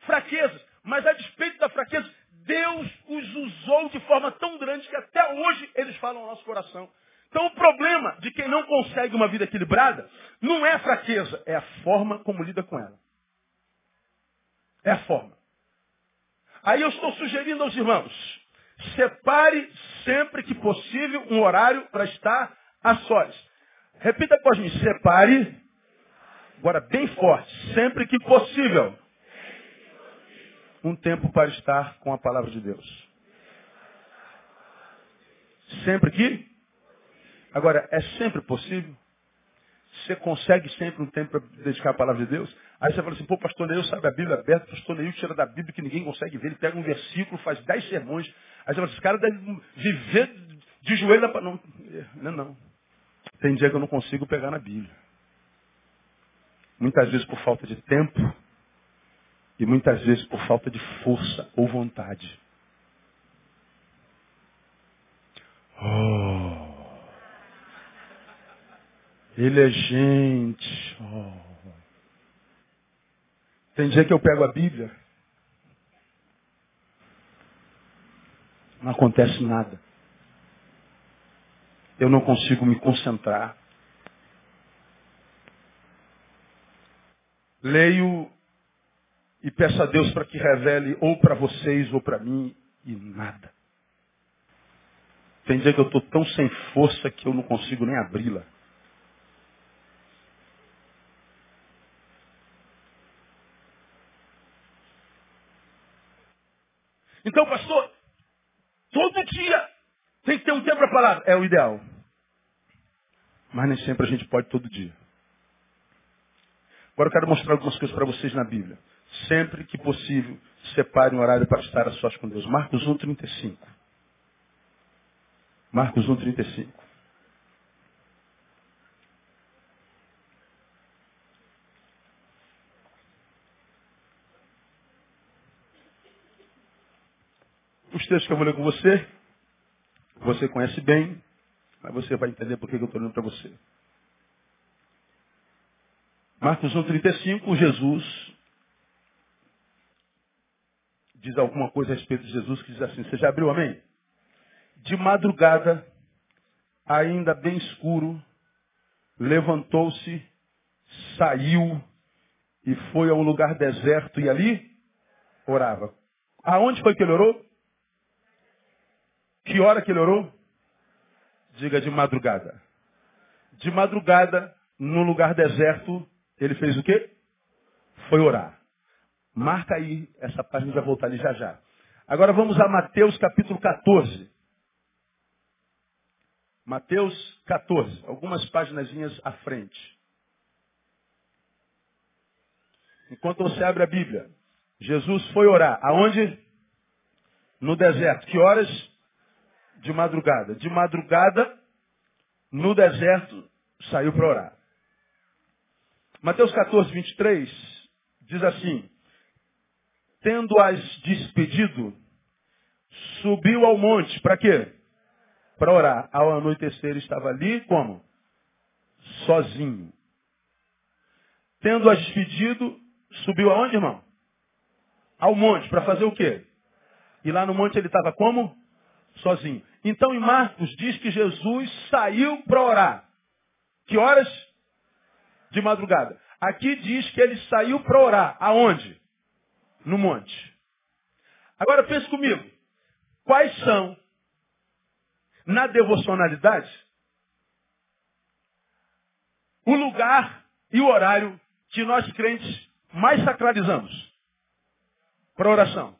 Fraquezas. Mas a despeito da fraqueza, Deus os usou de forma tão grande que até hoje eles falam ao nosso coração. Então o problema de quem não consegue uma vida equilibrada não é a fraqueza, é a forma como lida com ela. É a forma. Aí eu estou sugerindo aos irmãos, separe sempre que possível um horário para estar a sós. Repita após mim, separe, agora bem forte, sempre que possível, um tempo para estar com a palavra de Deus. Sempre que? Agora, é sempre possível? Você consegue sempre um tempo para dedicar a palavra de Deus? Aí você fala assim, pô, pastor Neil sabe a Bíblia aberta, pastor Neil tira da Bíblia que ninguém consegue ver, ele pega um versículo, faz dez sermões. Aí você fala esse cara deve viver de joelho para não. Não, não. Tem dia que eu não consigo pegar na Bíblia. Muitas vezes por falta de tempo e muitas vezes por falta de força ou vontade. Oh. Ele é gente. Oh. Tem dia que eu pego a Bíblia, não acontece nada. Eu não consigo me concentrar. Leio e peço a Deus para que revele ou para vocês ou para mim e nada. Tem dia que eu estou tão sem força que eu não consigo nem abri-la. Então, pastor, todo dia tem que ter um tempo para falar. É o ideal. Mas nem sempre a gente pode todo dia. Agora eu quero mostrar algumas coisas para vocês na Bíblia. Sempre que possível, separe um horário para estar a sós com Deus. Marcos 1, 35. Marcos 1, 35. Os textos que eu vou ler com você, você conhece bem, mas você vai entender por que eu estou lendo para você. Marcos 1,35, Jesus diz alguma coisa a respeito de Jesus que diz assim, você já abriu amém? De madrugada, ainda bem escuro, levantou-se, saiu e foi a um lugar deserto e ali orava. Aonde foi que ele orou? Que hora que ele orou? Diga de madrugada. De madrugada, no lugar deserto, ele fez o quê? Foi orar. Marca aí essa página, vai voltar ali já já. Agora vamos a Mateus capítulo 14. Mateus 14, algumas páginas à frente. Enquanto você abre a Bíblia, Jesus foi orar. Aonde? No deserto. Que horas? de madrugada. De madrugada, no deserto, saiu para orar. Mateus 14, 23 diz assim: Tendo-as despedido, subiu ao monte. Para quê? Para orar. Ao anoitecer estava ali como? Sozinho. Tendo-as despedido, subiu aonde, irmão? Ao monte. Para fazer o quê? E lá no monte ele estava como? Sozinho. Então em Marcos diz que Jesus saiu para orar. Que horas? De madrugada. Aqui diz que ele saiu para orar. Aonde? No monte. Agora pense comigo. Quais são, na devocionalidade, o lugar e o horário que nós crentes mais sacralizamos para oração?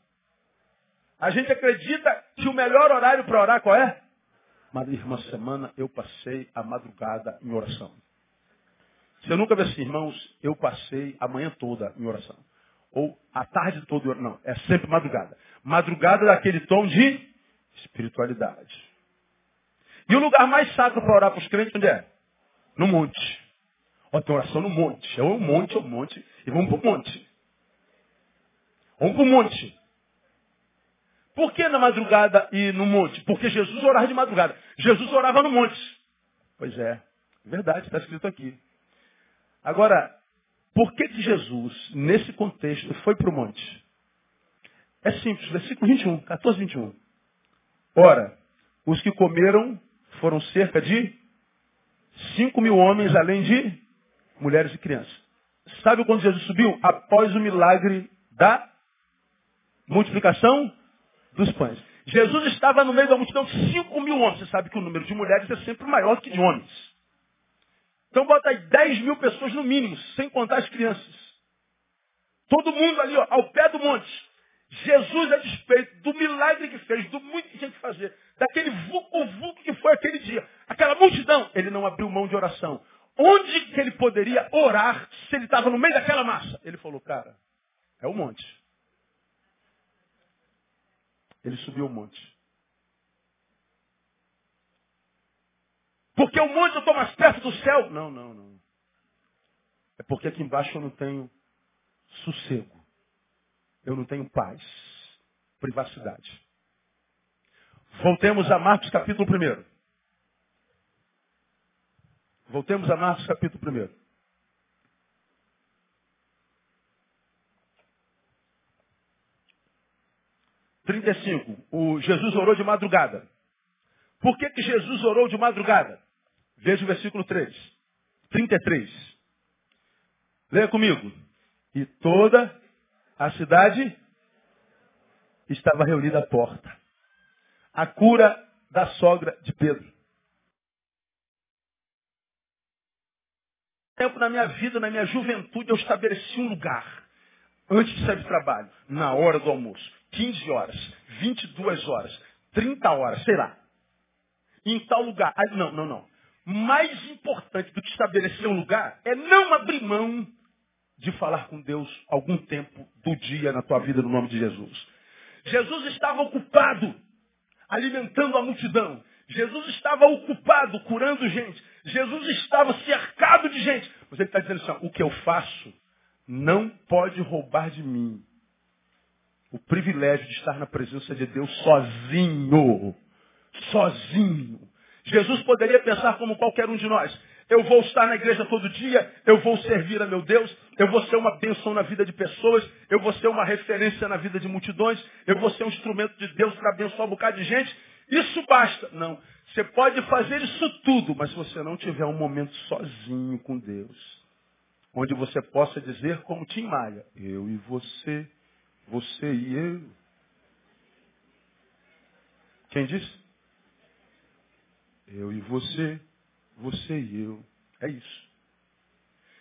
A gente acredita que o melhor horário para orar qual é? Mas irmã semana eu passei a madrugada em oração. Você nunca vê assim, irmãos, eu passei a manhã toda em oração. Ou a tarde toda. Não, é sempre madrugada. Madrugada daquele tom de espiritualidade. E o lugar mais sacro para orar para os crentes onde é? No monte. Ó, tem oração no monte. É um monte, é um monte. E vamos para o monte. Vamos para o monte. Por que na madrugada e no monte? Porque Jesus orava de madrugada. Jesus orava no monte. Pois é, verdade, está escrito aqui. Agora, por que, que Jesus, nesse contexto, foi para o monte? É simples, versículo 21, 14, 21. Ora, os que comeram foram cerca de 5 mil homens, além de mulheres e crianças. Sabe quando Jesus subiu? Após o milagre da multiplicação dos pães. Jesus estava no meio da multidão de 5 mil homens. Você sabe que o número de mulheres é sempre maior que de homens. Então bota aí 10 mil pessoas no mínimo, sem contar as crianças. Todo mundo ali, ó, ao pé do monte. Jesus, a despeito do milagre que fez, do muito que tinha que fazer, daquele vulco-vulco que foi aquele dia, aquela multidão, ele não abriu mão de oração. Onde que ele poderia orar se ele estava no meio daquela massa? Ele falou, cara, é o monte. Ele subiu o monte. Porque o monte eu estou mais perto do céu? Não, não, não. É porque aqui embaixo eu não tenho sossego. Eu não tenho paz, privacidade. Voltemos a Marcos capítulo 1. Voltemos a Marcos capítulo 1. Trinta e cinco. O Jesus orou de madrugada. Por que, que Jesus orou de madrugada? Veja o versículo 3. 33. Leia comigo. E toda a cidade estava reunida à porta. A cura da sogra de Pedro. Tempo na minha vida, na minha juventude, eu estabeleci um lugar. Antes de sair do trabalho, na hora do almoço. 15 horas, 22 horas, 30 horas, sei lá. Em tal lugar. Ah, não, não, não. Mais importante do que estabelecer um lugar é não abrir mão de falar com Deus algum tempo do dia na tua vida no nome de Jesus. Jesus estava ocupado alimentando a multidão. Jesus estava ocupado curando gente. Jesus estava cercado de gente. Mas ele está dizendo assim, o que eu faço não pode roubar de mim o privilégio de estar na presença de Deus sozinho. Sozinho. Jesus poderia pensar como qualquer um de nós. Eu vou estar na igreja todo dia, eu vou servir a meu Deus, eu vou ser uma bênção na vida de pessoas, eu vou ser uma referência na vida de multidões, eu vou ser um instrumento de Deus para abençoar um bocado de gente. Isso basta. Não. Você pode fazer isso tudo, mas se você não tiver um momento sozinho com Deus, onde você possa dizer como Tim Maia, eu e você, você e eu. Quem disse? Eu e você, você e eu. É isso.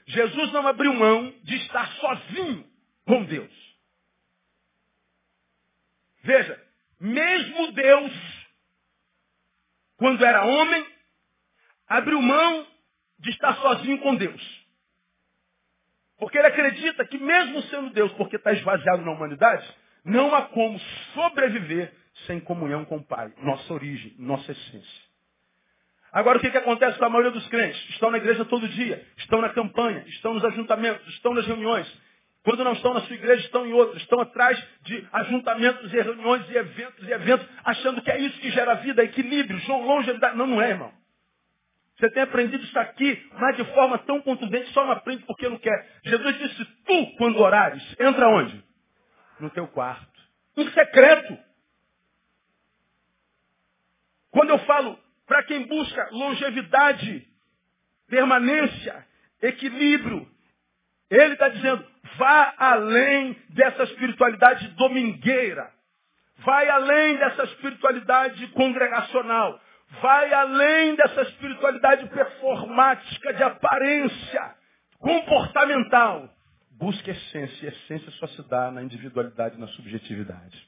Jesus não abriu mão de estar sozinho com Deus. Veja, mesmo Deus, quando era homem, abriu mão de estar sozinho com Deus. Porque ele acredita que mesmo sendo Deus, porque está esvaziado na humanidade, não há como sobreviver sem comunhão com o Pai, nossa origem, nossa essência. Agora o que, que acontece com a maioria dos crentes? Estão na igreja todo dia, estão na campanha, estão nos ajuntamentos, estão nas reuniões. Quando não estão na sua igreja, estão em outras. Estão atrás de ajuntamentos e reuniões e eventos e eventos, achando que é isso que gera vida, equilíbrio, João longevidade. Não, não é, irmão. Você tem aprendido isso aqui, mas de forma tão contundente, só não aprende porque não quer. Jesus disse, tu, quando orares, entra onde? No teu quarto. Em secreto. Quando eu falo para quem busca longevidade, permanência, equilíbrio. Ele está dizendo, vá além dessa espiritualidade domingueira. Vai além dessa espiritualidade congregacional. Vai além dessa espiritualidade performática, de aparência, comportamental. Busque essência. E essência só se dá na individualidade, na subjetividade.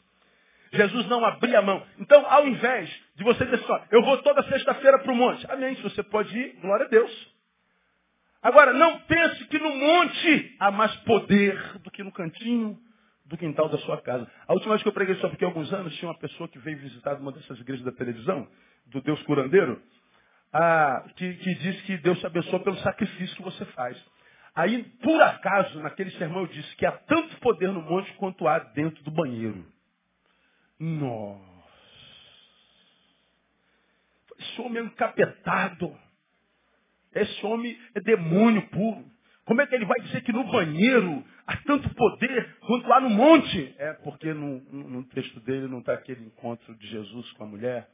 Jesus não abria a mão. Então, ao invés de você dizer assim, eu vou toda sexta-feira para o monte. Amém. Se você pode ir, glória a Deus. Agora, não pense que no monte há mais poder do que no cantinho do quintal da sua casa. A última vez que eu preguei sobre aqui há alguns anos, tinha uma pessoa que veio visitar uma dessas igrejas da televisão, do Deus curandeiro, que, que diz que Deus te abençoa pelo sacrifício que você faz. Aí, por acaso, naquele sermão eu disse que há tanto poder no monte quanto há dentro do banheiro. Nossa. Esse homem é encapetado. Esse homem é demônio puro. Como é que ele vai dizer que no banheiro há tanto poder quanto lá no monte? É porque no, no texto dele não está aquele encontro de Jesus com a mulher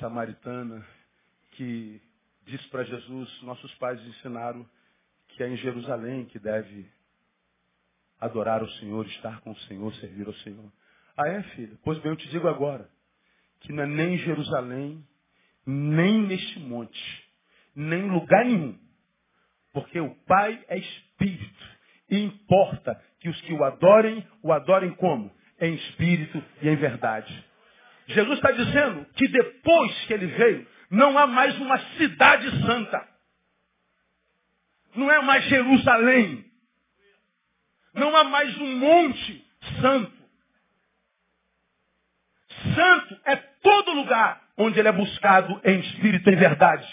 samaritana que disse para Jesus, nossos pais ensinaram que é em Jerusalém que deve adorar o Senhor, estar com o Senhor, servir ao Senhor. Ah, é, filho? Pois bem, eu te digo agora, que não é nem em Jerusalém, nem neste monte, nem em lugar nenhum. Porque o Pai é Espírito. E importa que os que o adorem, o adorem como? Em espírito e em verdade. Jesus está dizendo que depois que ele veio, não há mais uma cidade santa. Não é mais Jerusalém. Não há mais um monte santo. Santo é todo lugar onde ele é buscado em espírito e em verdade.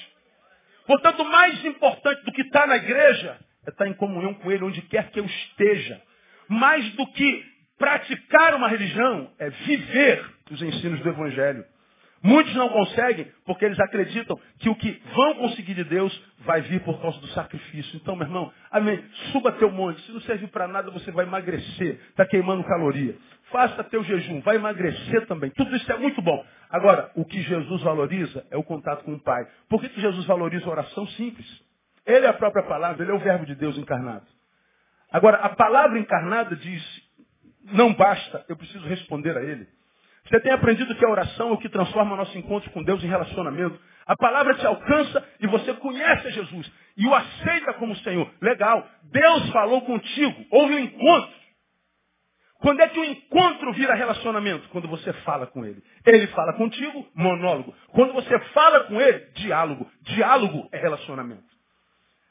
Portanto, mais importante do que estar na igreja é estar em comunhão com ele onde quer que eu esteja. Mais do que praticar uma religião é viver os ensinos do Evangelho. Muitos não conseguem porque eles acreditam que o que vão conseguir de Deus vai vir por causa do sacrifício. Então, meu irmão, amém. Suba teu monte. Se não servir para nada, você vai emagrecer. Está queimando caloria. Faça teu jejum. Vai emagrecer também. Tudo isso é muito bom. Agora, o que Jesus valoriza é o contato com o Pai. Por que, que Jesus valoriza a oração simples? Ele é a própria palavra, ele é o verbo de Deus encarnado. Agora, a palavra encarnada diz, não basta, eu preciso responder a ele. Você tem aprendido que a oração é o que transforma nosso encontro com Deus em relacionamento. A palavra te alcança e você conhece Jesus e o aceita como Senhor. Legal. Deus falou contigo. Houve um encontro. Quando é que o encontro vira relacionamento? Quando você fala com ele. Ele fala contigo, monólogo. Quando você fala com ele, diálogo. Diálogo é relacionamento.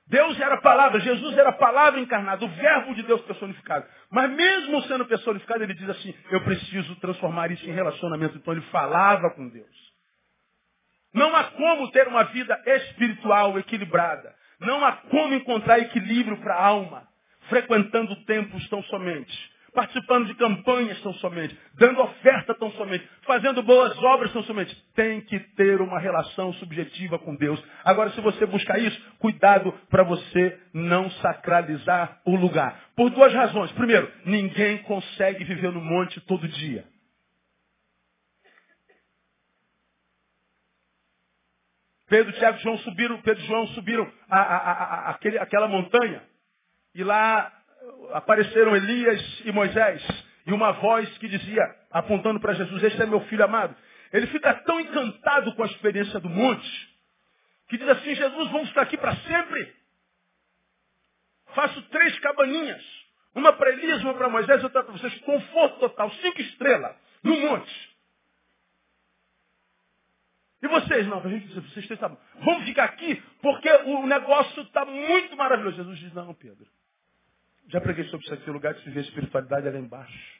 Deus era palavra, Jesus era palavra encarnada, o verbo de Deus personificado. Mas mesmo sendo personificado, ele diz assim, eu preciso transformar isso em relacionamento. Então ele falava com Deus. Não há como ter uma vida espiritual equilibrada. Não há como encontrar equilíbrio para a alma, frequentando templos tão somente participando de campanhas tão somente, dando oferta tão somente, fazendo boas obras tão somente. Tem que ter uma relação subjetiva com Deus. Agora, se você buscar isso, cuidado para você não sacralizar o lugar. Por duas razões. Primeiro, ninguém consegue viver no monte todo dia. Pedro, Tiago e João subiram, Pedro e João subiram a, a, a, aquele, aquela montanha. E lá apareceram Elias e Moisés, e uma voz que dizia, apontando para Jesus, este é meu filho amado. Ele fica tão encantado com a experiência do monte, que diz assim, Jesus, vamos ficar aqui para sempre. Faço três cabaninhas. Uma para Elias, uma para Moisés, outra para vocês. Conforto total, cinco estrelas, no monte. E vocês, não, a gente, vocês têm, vamos ficar aqui porque o negócio está muito maravilhoso. Jesus diz, não, Pedro. Já preguei sobre isso aqui, o lugar de se ver espiritualidade é lá embaixo.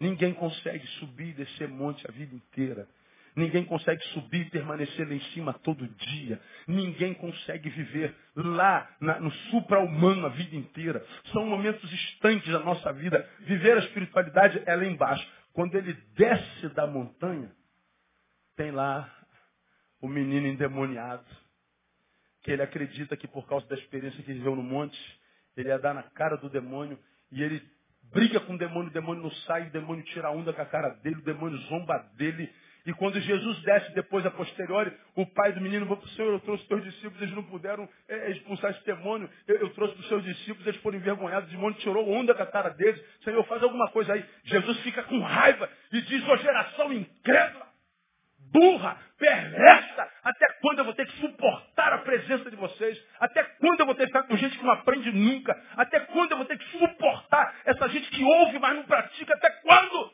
Ninguém consegue subir e descer monte a vida inteira. Ninguém consegue subir e permanecer lá em cima todo dia. Ninguém consegue viver lá na, no supra-humano a vida inteira. São momentos estanques da nossa vida. Viver a espiritualidade é lá embaixo. Quando ele desce da montanha, tem lá o menino endemoniado. Que ele acredita que por causa da experiência que viveu no monte, ele ia dar na cara do demônio e ele briga com o demônio, o demônio não sai, o demônio tira a onda com a cara dele, o demônio zomba dele. E quando Jesus desce depois a posteriori, o pai do menino falou para o Senhor, eu trouxe os teus discípulos, eles não puderam é, expulsar esse demônio. Eu, eu trouxe para os seus discípulos, eles foram envergonhados, o demônio tirou onda com a cara deles. Senhor, faz alguma coisa aí. Jesus fica com raiva e diz, ó geração incrédula burra, perversa. Até quando eu vou ter que suportar a presença de vocês? Até quando eu vou ter que ficar com gente que não aprende nunca? Até quando eu vou ter que suportar essa gente que ouve, mas não pratica? Até quando?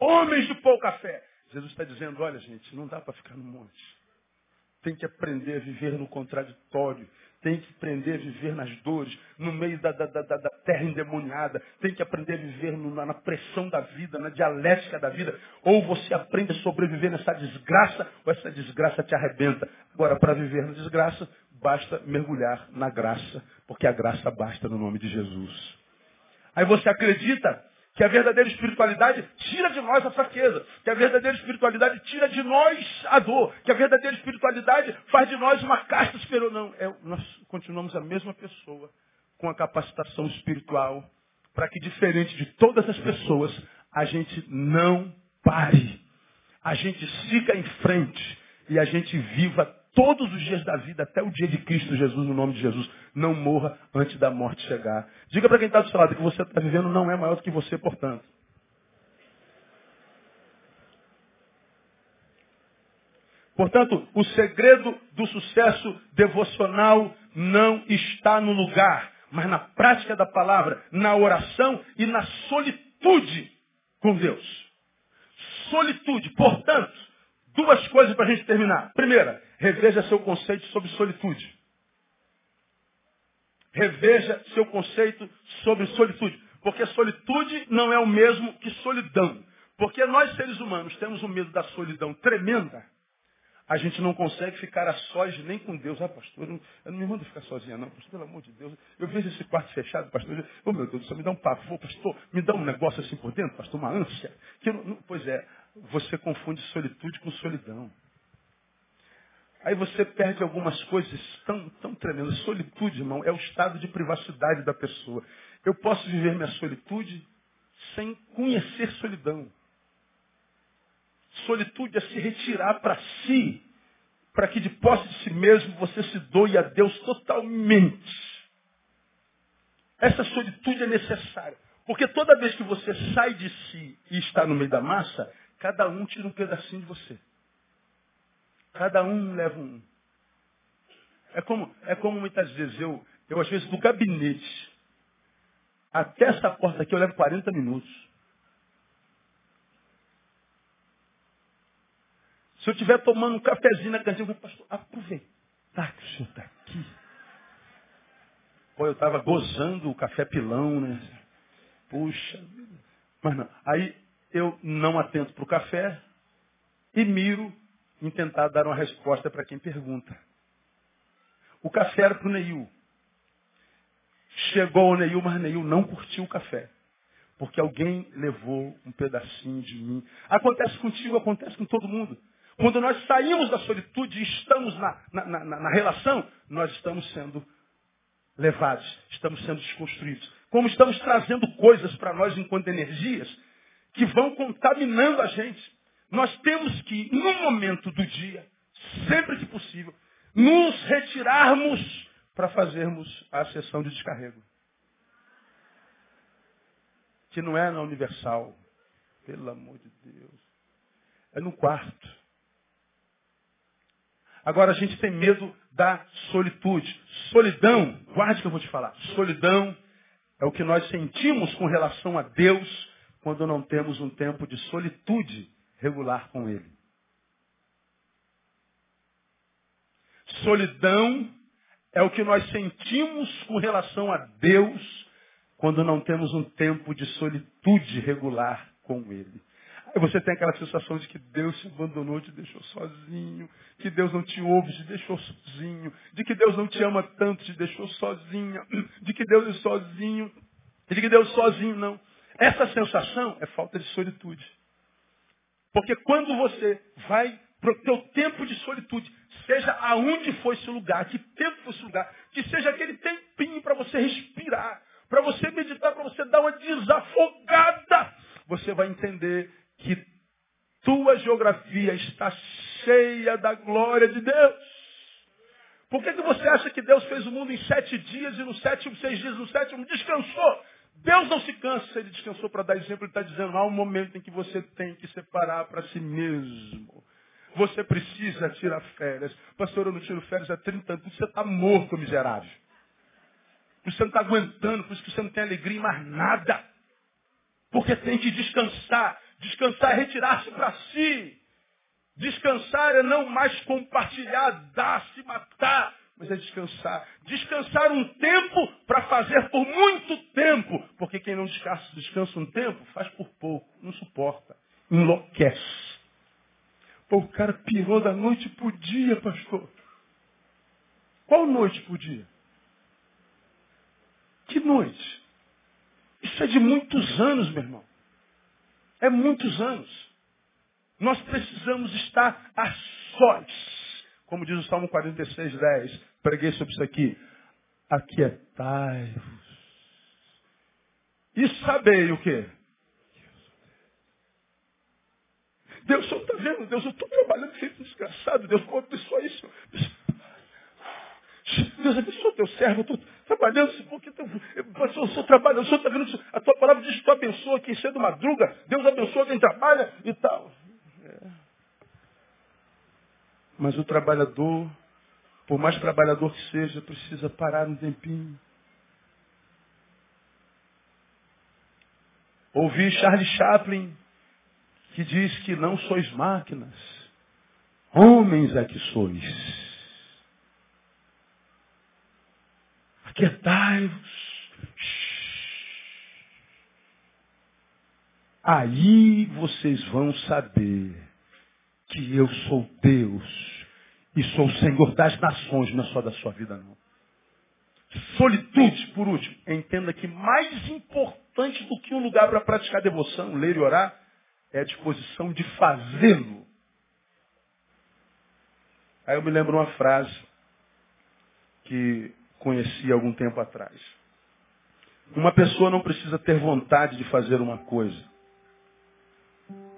Homens de pouca fé. Jesus está dizendo, olha gente, não dá para ficar no monte. Tem que aprender a viver no contraditório tem que aprender a viver nas dores, no meio da, da, da, da terra endemoniada, tem que aprender a viver no, na pressão da vida, na dialética da vida. Ou você aprende a sobreviver nessa desgraça, ou essa desgraça te arrebenta. Agora, para viver na desgraça, basta mergulhar na graça, porque a graça basta no nome de Jesus. Aí você acredita que a verdadeira espiritualidade tira de nós a fraqueza. Que a verdadeira espiritualidade tira de nós a dor. Que a verdadeira espiritualidade faz de nós uma casta superior. Não, é, nós continuamos a mesma pessoa com a capacitação espiritual para que, diferente de todas as pessoas, a gente não pare. A gente siga em frente e a gente viva todos os dias da vida, até o dia de Cristo Jesus, no nome de Jesus. Não morra antes da morte chegar. Diga para quem está do seu lado que você está vivendo não é maior do que você, portanto. Portanto, o segredo do sucesso devocional não está no lugar, mas na prática da palavra, na oração e na solitude com Deus. Solitude. Portanto, duas coisas para a gente terminar. Primeira, reveja seu conceito sobre solitude. Reveja seu conceito sobre solitude. Porque solitude não é o mesmo que solidão. Porque nós, seres humanos, temos um medo da solidão tremenda a gente não consegue ficar a sós nem com Deus. Ah, pastor, eu não, eu não me manda ficar sozinha, não. Pastor, pelo amor de Deus. Eu vejo esse quarto fechado, pastor. Oh, meu Deus céu, me dá um pavor, pastor. Me dá um negócio assim por dentro, pastor, uma ânsia. Que não, pois é, você confunde solitude com solidão. Aí você perde algumas coisas tão, tão tremendas. Solitude, irmão, é o estado de privacidade da pessoa. Eu posso viver minha solitude sem conhecer solidão. Solitude é se retirar para si, para que de posse de si mesmo você se doe a Deus totalmente. Essa solitude é necessária. Porque toda vez que você sai de si e está no meio da massa, cada um tira um pedacinho de você. Cada um leva um. É como, é como muitas vezes eu, eu às vezes do gabinete até essa porta aqui eu levo 40 minutos. Se eu estiver tomando um cafezinho na cantina, eu vou, pastor, aproveitar que o senhor está aqui. Pô, eu estava gozando o café pilão, né? Puxa Mas não. Aí eu não atento para o café e miro em tentar dar uma resposta para quem pergunta. O café era para o Neil. Chegou o Neil, mas Neil não curtiu o café. Porque alguém levou um pedacinho de mim. Acontece contigo, acontece com todo mundo. Quando nós saímos da solitude e estamos na, na, na, na relação, nós estamos sendo levados, estamos sendo desconstruídos. Como estamos trazendo coisas para nós enquanto energias que vão contaminando a gente. Nós temos que, no momento do dia, sempre que possível, nos retirarmos para fazermos a sessão de descarrego. Que não é na universal. Pelo amor de Deus. É no quarto. Agora a gente tem medo da solitude. Solidão, guarde que eu vou te falar. Solidão é o que nós sentimos com relação a Deus quando não temos um tempo de solitude regular com Ele. Solidão é o que nós sentimos com relação a Deus quando não temos um tempo de solitude regular com Ele. Aí você tem aquela sensação de que Deus te abandonou, te deixou sozinho, que Deus não te ouve, te deixou sozinho, de que Deus não te ama tanto, te deixou sozinha, de que Deus é sozinho, de que Deus sozinho não. Essa sensação é falta de solitude. Porque quando você vai para o teu tempo de solitude, seja aonde foi esse lugar, que tempo foi esse lugar, que seja aquele tempinho para você respirar, para você meditar, para você dar uma desafogada, você vai entender que tua geografia está cheia da glória de Deus. Por que, que você acha que Deus fez o mundo em sete dias e no sétimo, seis dias, no sétimo descansou? Deus não se cansa, ele descansou para dar exemplo, ele está dizendo, há um momento em que você tem que separar para si mesmo. Você precisa tirar férias. Pastor, eu não tiro férias há 30 anos, você está morto, miserável. Você não está aguentando, por isso que você não tem alegria em mais nada. Porque tem que descansar. Descansar é retirar-se para si. Descansar é não mais compartilhar, dar, se matar, mas é descansar. Descansar um tempo para fazer por muito tempo. Porque quem não descansa, descansa um tempo, faz por pouco, não suporta, enlouquece. Pô, o cara pirou da noite por dia, pastor. Qual noite por dia? Que noite? Isso é de muitos anos, meu irmão. É muitos anos. Nós precisamos estar a sós. Como diz o Salmo 46, 10. Preguei sobre isso aqui. Aquietai-vos. E sabei o quê? Deus, o está vendo? Deus, eu estou trabalhando feito desgraçado. Deus, pô, abençoa isso. Deus abençoa teu servo, eu estou trabalhando, porque eu sou trabalhando, o senhor está vendo, a tua palavra diz que tu abençoa quem cedo madruga, Deus abençoa quem trabalha e tal. Mas o trabalhador, por mais trabalhador que seja, precisa parar um tempinho. Ouvi Charles Chaplin, que diz que não sois máquinas, homens é que sois. Aquietai-vos. Aí vocês vão saber que eu sou Deus e sou o Senhor das nações, não é só da sua vida, não. Solitude, por último. Entenda que mais importante do que um lugar para praticar devoção, ler e orar, é a disposição de fazê-lo. Aí eu me lembro uma frase que conheci algum tempo atrás. Uma pessoa não precisa ter vontade de fazer uma coisa.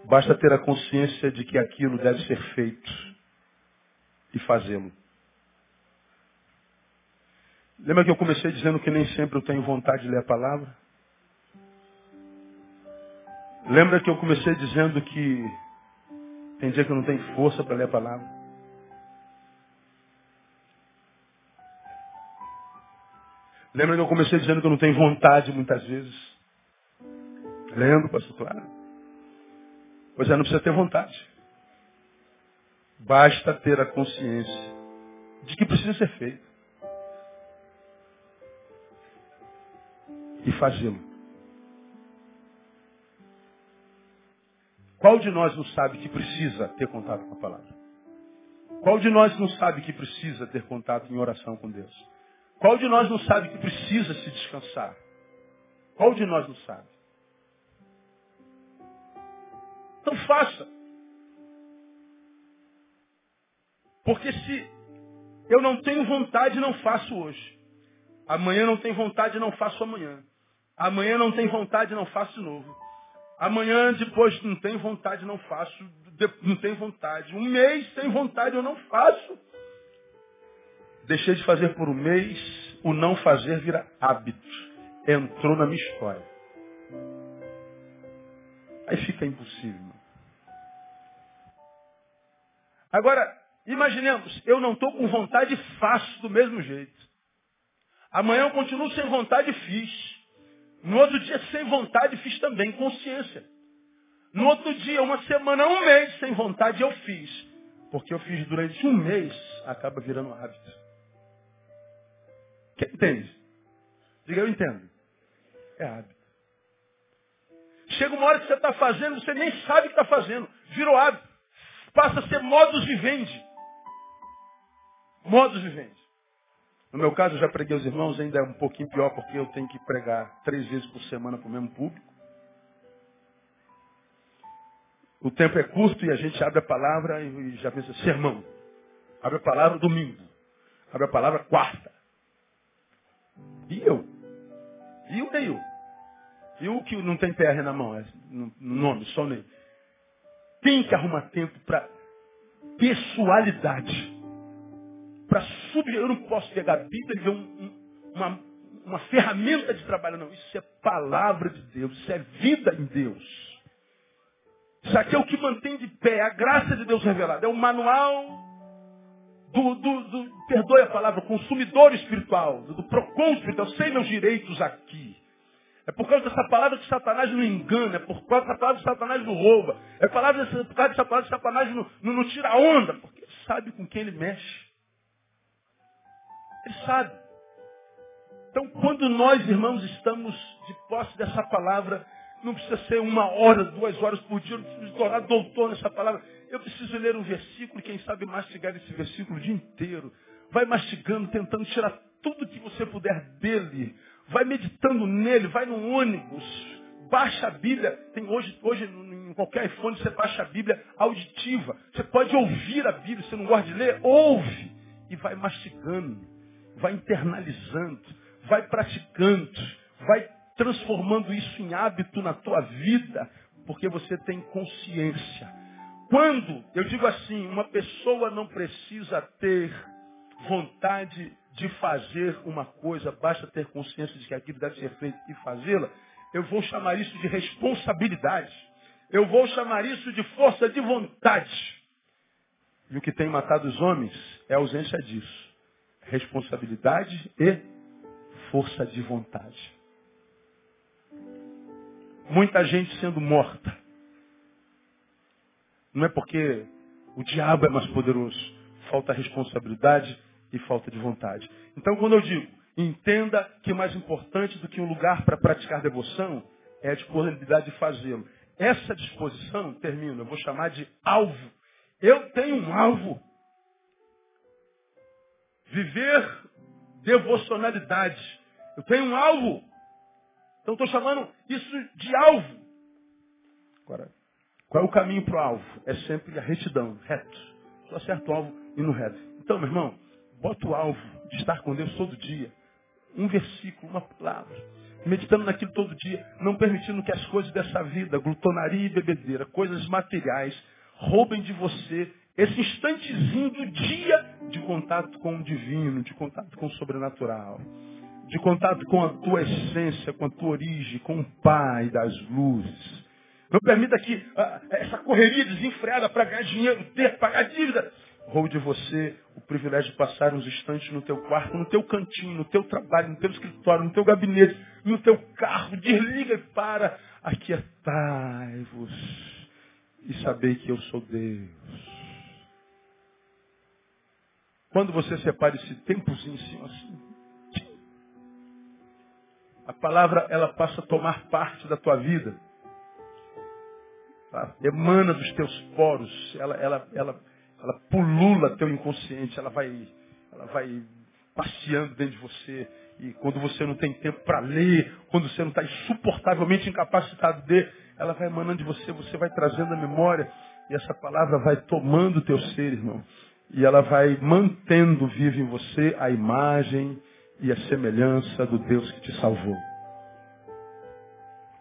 Basta ter a consciência de que aquilo deve ser feito e fazê-lo. Lembra que eu comecei dizendo que nem sempre eu tenho vontade de ler a palavra? Lembra que eu comecei dizendo que tem dia que eu não tenho força para ler a palavra? Lembra que eu comecei dizendo que eu não tenho vontade muitas vezes? Lembro, pastor Claro? Pois é, não precisa ter vontade. Basta ter a consciência de que precisa ser feito. E fazê-lo. Qual de nós não sabe que precisa ter contato com a palavra? Qual de nós não sabe que precisa ter contato em oração com Deus? Qual de nós não sabe que precisa se descansar? Qual de nós não sabe? Então faça. Porque se eu não tenho vontade, não faço hoje. Amanhã não tenho vontade, não faço amanhã. Amanhã não tenho vontade, não faço de novo. Amanhã depois não tenho vontade, não faço. Não tenho vontade. Um mês sem vontade eu não faço. Deixei de fazer por um mês, o não fazer vira hábito. Entrou na minha história. Aí fica impossível. Agora, imaginemos, eu não estou com vontade e faço do mesmo jeito. Amanhã eu continuo sem vontade e fiz. No outro dia, sem vontade, fiz também, consciência. No outro dia, uma semana, um mês sem vontade, eu fiz. Porque eu fiz durante um mês, acaba virando hábito. Quem entende? Diga, eu entendo. É hábito. Chega uma hora que você está fazendo, você nem sabe o que está fazendo. Virou hábito. Passa a ser modus vivendi. Modus vivendi. No meu caso, eu já preguei os irmãos, ainda é um pouquinho pior, porque eu tenho que pregar três vezes por semana para o mesmo público. O tempo é curto e a gente abre a palavra e já pensa, sermão. Abre a palavra domingo. Abre a palavra quarta. E eu? E o Neil? E o que não tem PR na mão? É no nome, só Neil. Tem que arrumar tempo para pessoalidade. Para subir. Eu não posso pegar a Bíblia e ver um, uma, uma ferramenta de trabalho, não. Isso é palavra de Deus. Isso é vida em Deus. Isso aqui é o que mantém de pé a graça de Deus revelada. É o manual do, do, do, perdoe a palavra, consumidor espiritual, do, do procon espiritual, sei meus direitos aqui. É por causa dessa palavra que Satanás não engana, é por causa dessa palavra que Satanás não rouba, é por causa dessa, palavra que Satanás não, não, não tira onda, porque ele sabe com quem ele mexe. Ele sabe. Então, quando nós, irmãos, estamos de posse dessa palavra, não precisa ser uma hora, duas horas por dia, não precisa tornar doutor nessa palavra. Eu preciso ler um versículo, quem sabe mastigar esse versículo o dia inteiro. Vai mastigando, tentando tirar tudo que você puder dele. Vai meditando nele, vai no ônibus. Baixa a Bíblia. Tem hoje, hoje em qualquer iPhone você baixa a Bíblia auditiva. Você pode ouvir a Bíblia, você não gosta de ler? Ouve. E vai mastigando, vai internalizando, vai praticando, vai transformando isso em hábito na tua vida, porque você tem consciência Quando, eu digo assim, uma pessoa não precisa ter vontade de fazer uma coisa, basta ter consciência de que aquilo deve ser feito e fazê-la, eu vou chamar isso de responsabilidade. Eu vou chamar isso de força de vontade. E o que tem matado os homens é a ausência disso. Responsabilidade e força de vontade. Muita gente sendo morta. Não é porque o diabo é mais poderoso. Falta responsabilidade e falta de vontade. Então, quando eu digo, entenda que mais importante do que um lugar para praticar devoção é a disponibilidade de fazê-lo. Essa disposição, termino, eu vou chamar de alvo. Eu tenho um alvo. Viver devocionalidade. Eu tenho um alvo. Então estou chamando isso de alvo. Agora, qual é o caminho para o alvo? É sempre a retidão, reto. Só acerta o alvo e no reto. Então, meu irmão, bota o alvo de estar com Deus todo dia. Um versículo, uma palavra. Meditando naquilo todo dia, não permitindo que as coisas dessa vida, glutonaria e bebedeira, coisas materiais, roubem de você esse instantezinho do dia de contato com o divino, de contato com o sobrenatural, de contato com a tua essência, com a tua origem, com o Pai das luzes. Não permita que ah, essa correria desenfreada para ganhar dinheiro, ter, pagar dívida, roube de você o privilégio de passar uns instantes no teu quarto, no teu cantinho, no teu trabalho, no teu escritório, no teu gabinete, no teu carro. Desliga e para. Aquietai-vos e saber que eu sou Deus. Quando você separa esse tempozinho assim, assim, a palavra ela passa a tomar parte da tua vida. Tá? Emana dos teus poros, ela, ela, ela, ela pulula teu inconsciente, ela vai, ela vai passeando dentro de você. E quando você não tem tempo para ler, quando você não está insuportavelmente incapacitado de, ela vai emanando de você, você vai trazendo a memória, e essa palavra vai tomando o teu ser, irmão. E ela vai mantendo vivo em você a imagem e a semelhança do Deus que te salvou.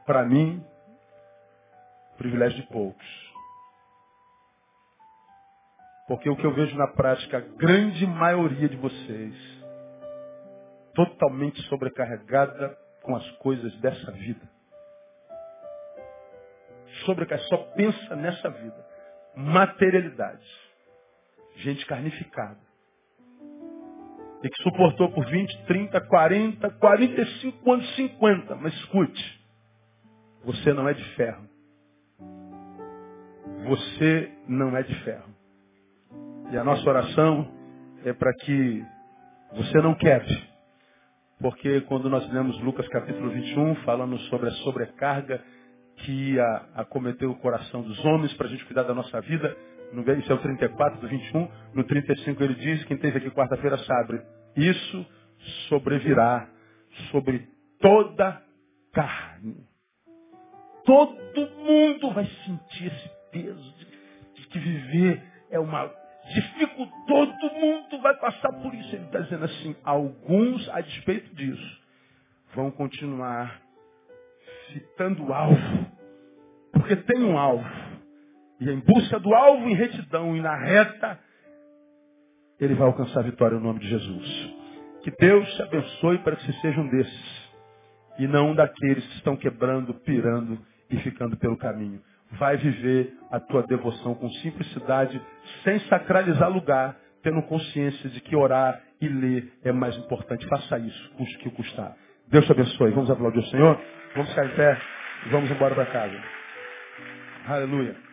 Para mim, privilégio de poucos. Porque o que eu vejo na prática, a grande maioria de vocês, totalmente sobrecarregada com as coisas dessa vida sobrecarregado, só pensa nessa vida. Materialidade. Gente carnificada. E que suportou por 20, 30, 40, 45 anos, 50. Mas escute, você não é de ferro. Você não é de ferro. E a nossa oração é para que você não quebre. Porque quando nós lemos Lucas capítulo 21, falando sobre a sobrecarga que ia acometer o coração dos homens para a gente cuidar da nossa vida. No, isso é o 34 do 21. No 35 ele diz, quem teve aqui quarta-feira sabe, isso sobrevirá sobre toda carne. Todo mundo vai sentir esse peso de, de que viver é uma dificuldade. Todo mundo vai passar por isso. Ele está dizendo assim, alguns, a despeito disso, vão continuar fitando o alvo. Porque tem um alvo. E em busca do alvo, em retidão e na reta, ele vai alcançar a vitória no nome de Jesus. Que Deus te abençoe para que você seja um desses. E não um daqueles que estão quebrando, pirando e ficando pelo caminho. Vai viver a tua devoção com simplicidade, sem sacralizar lugar, tendo consciência de que orar e ler é mais importante. Faça isso, custe o que custar. Deus te abençoe. Vamos aplaudir o Senhor? Vamos ficar em pé e vamos embora para casa. Aleluia.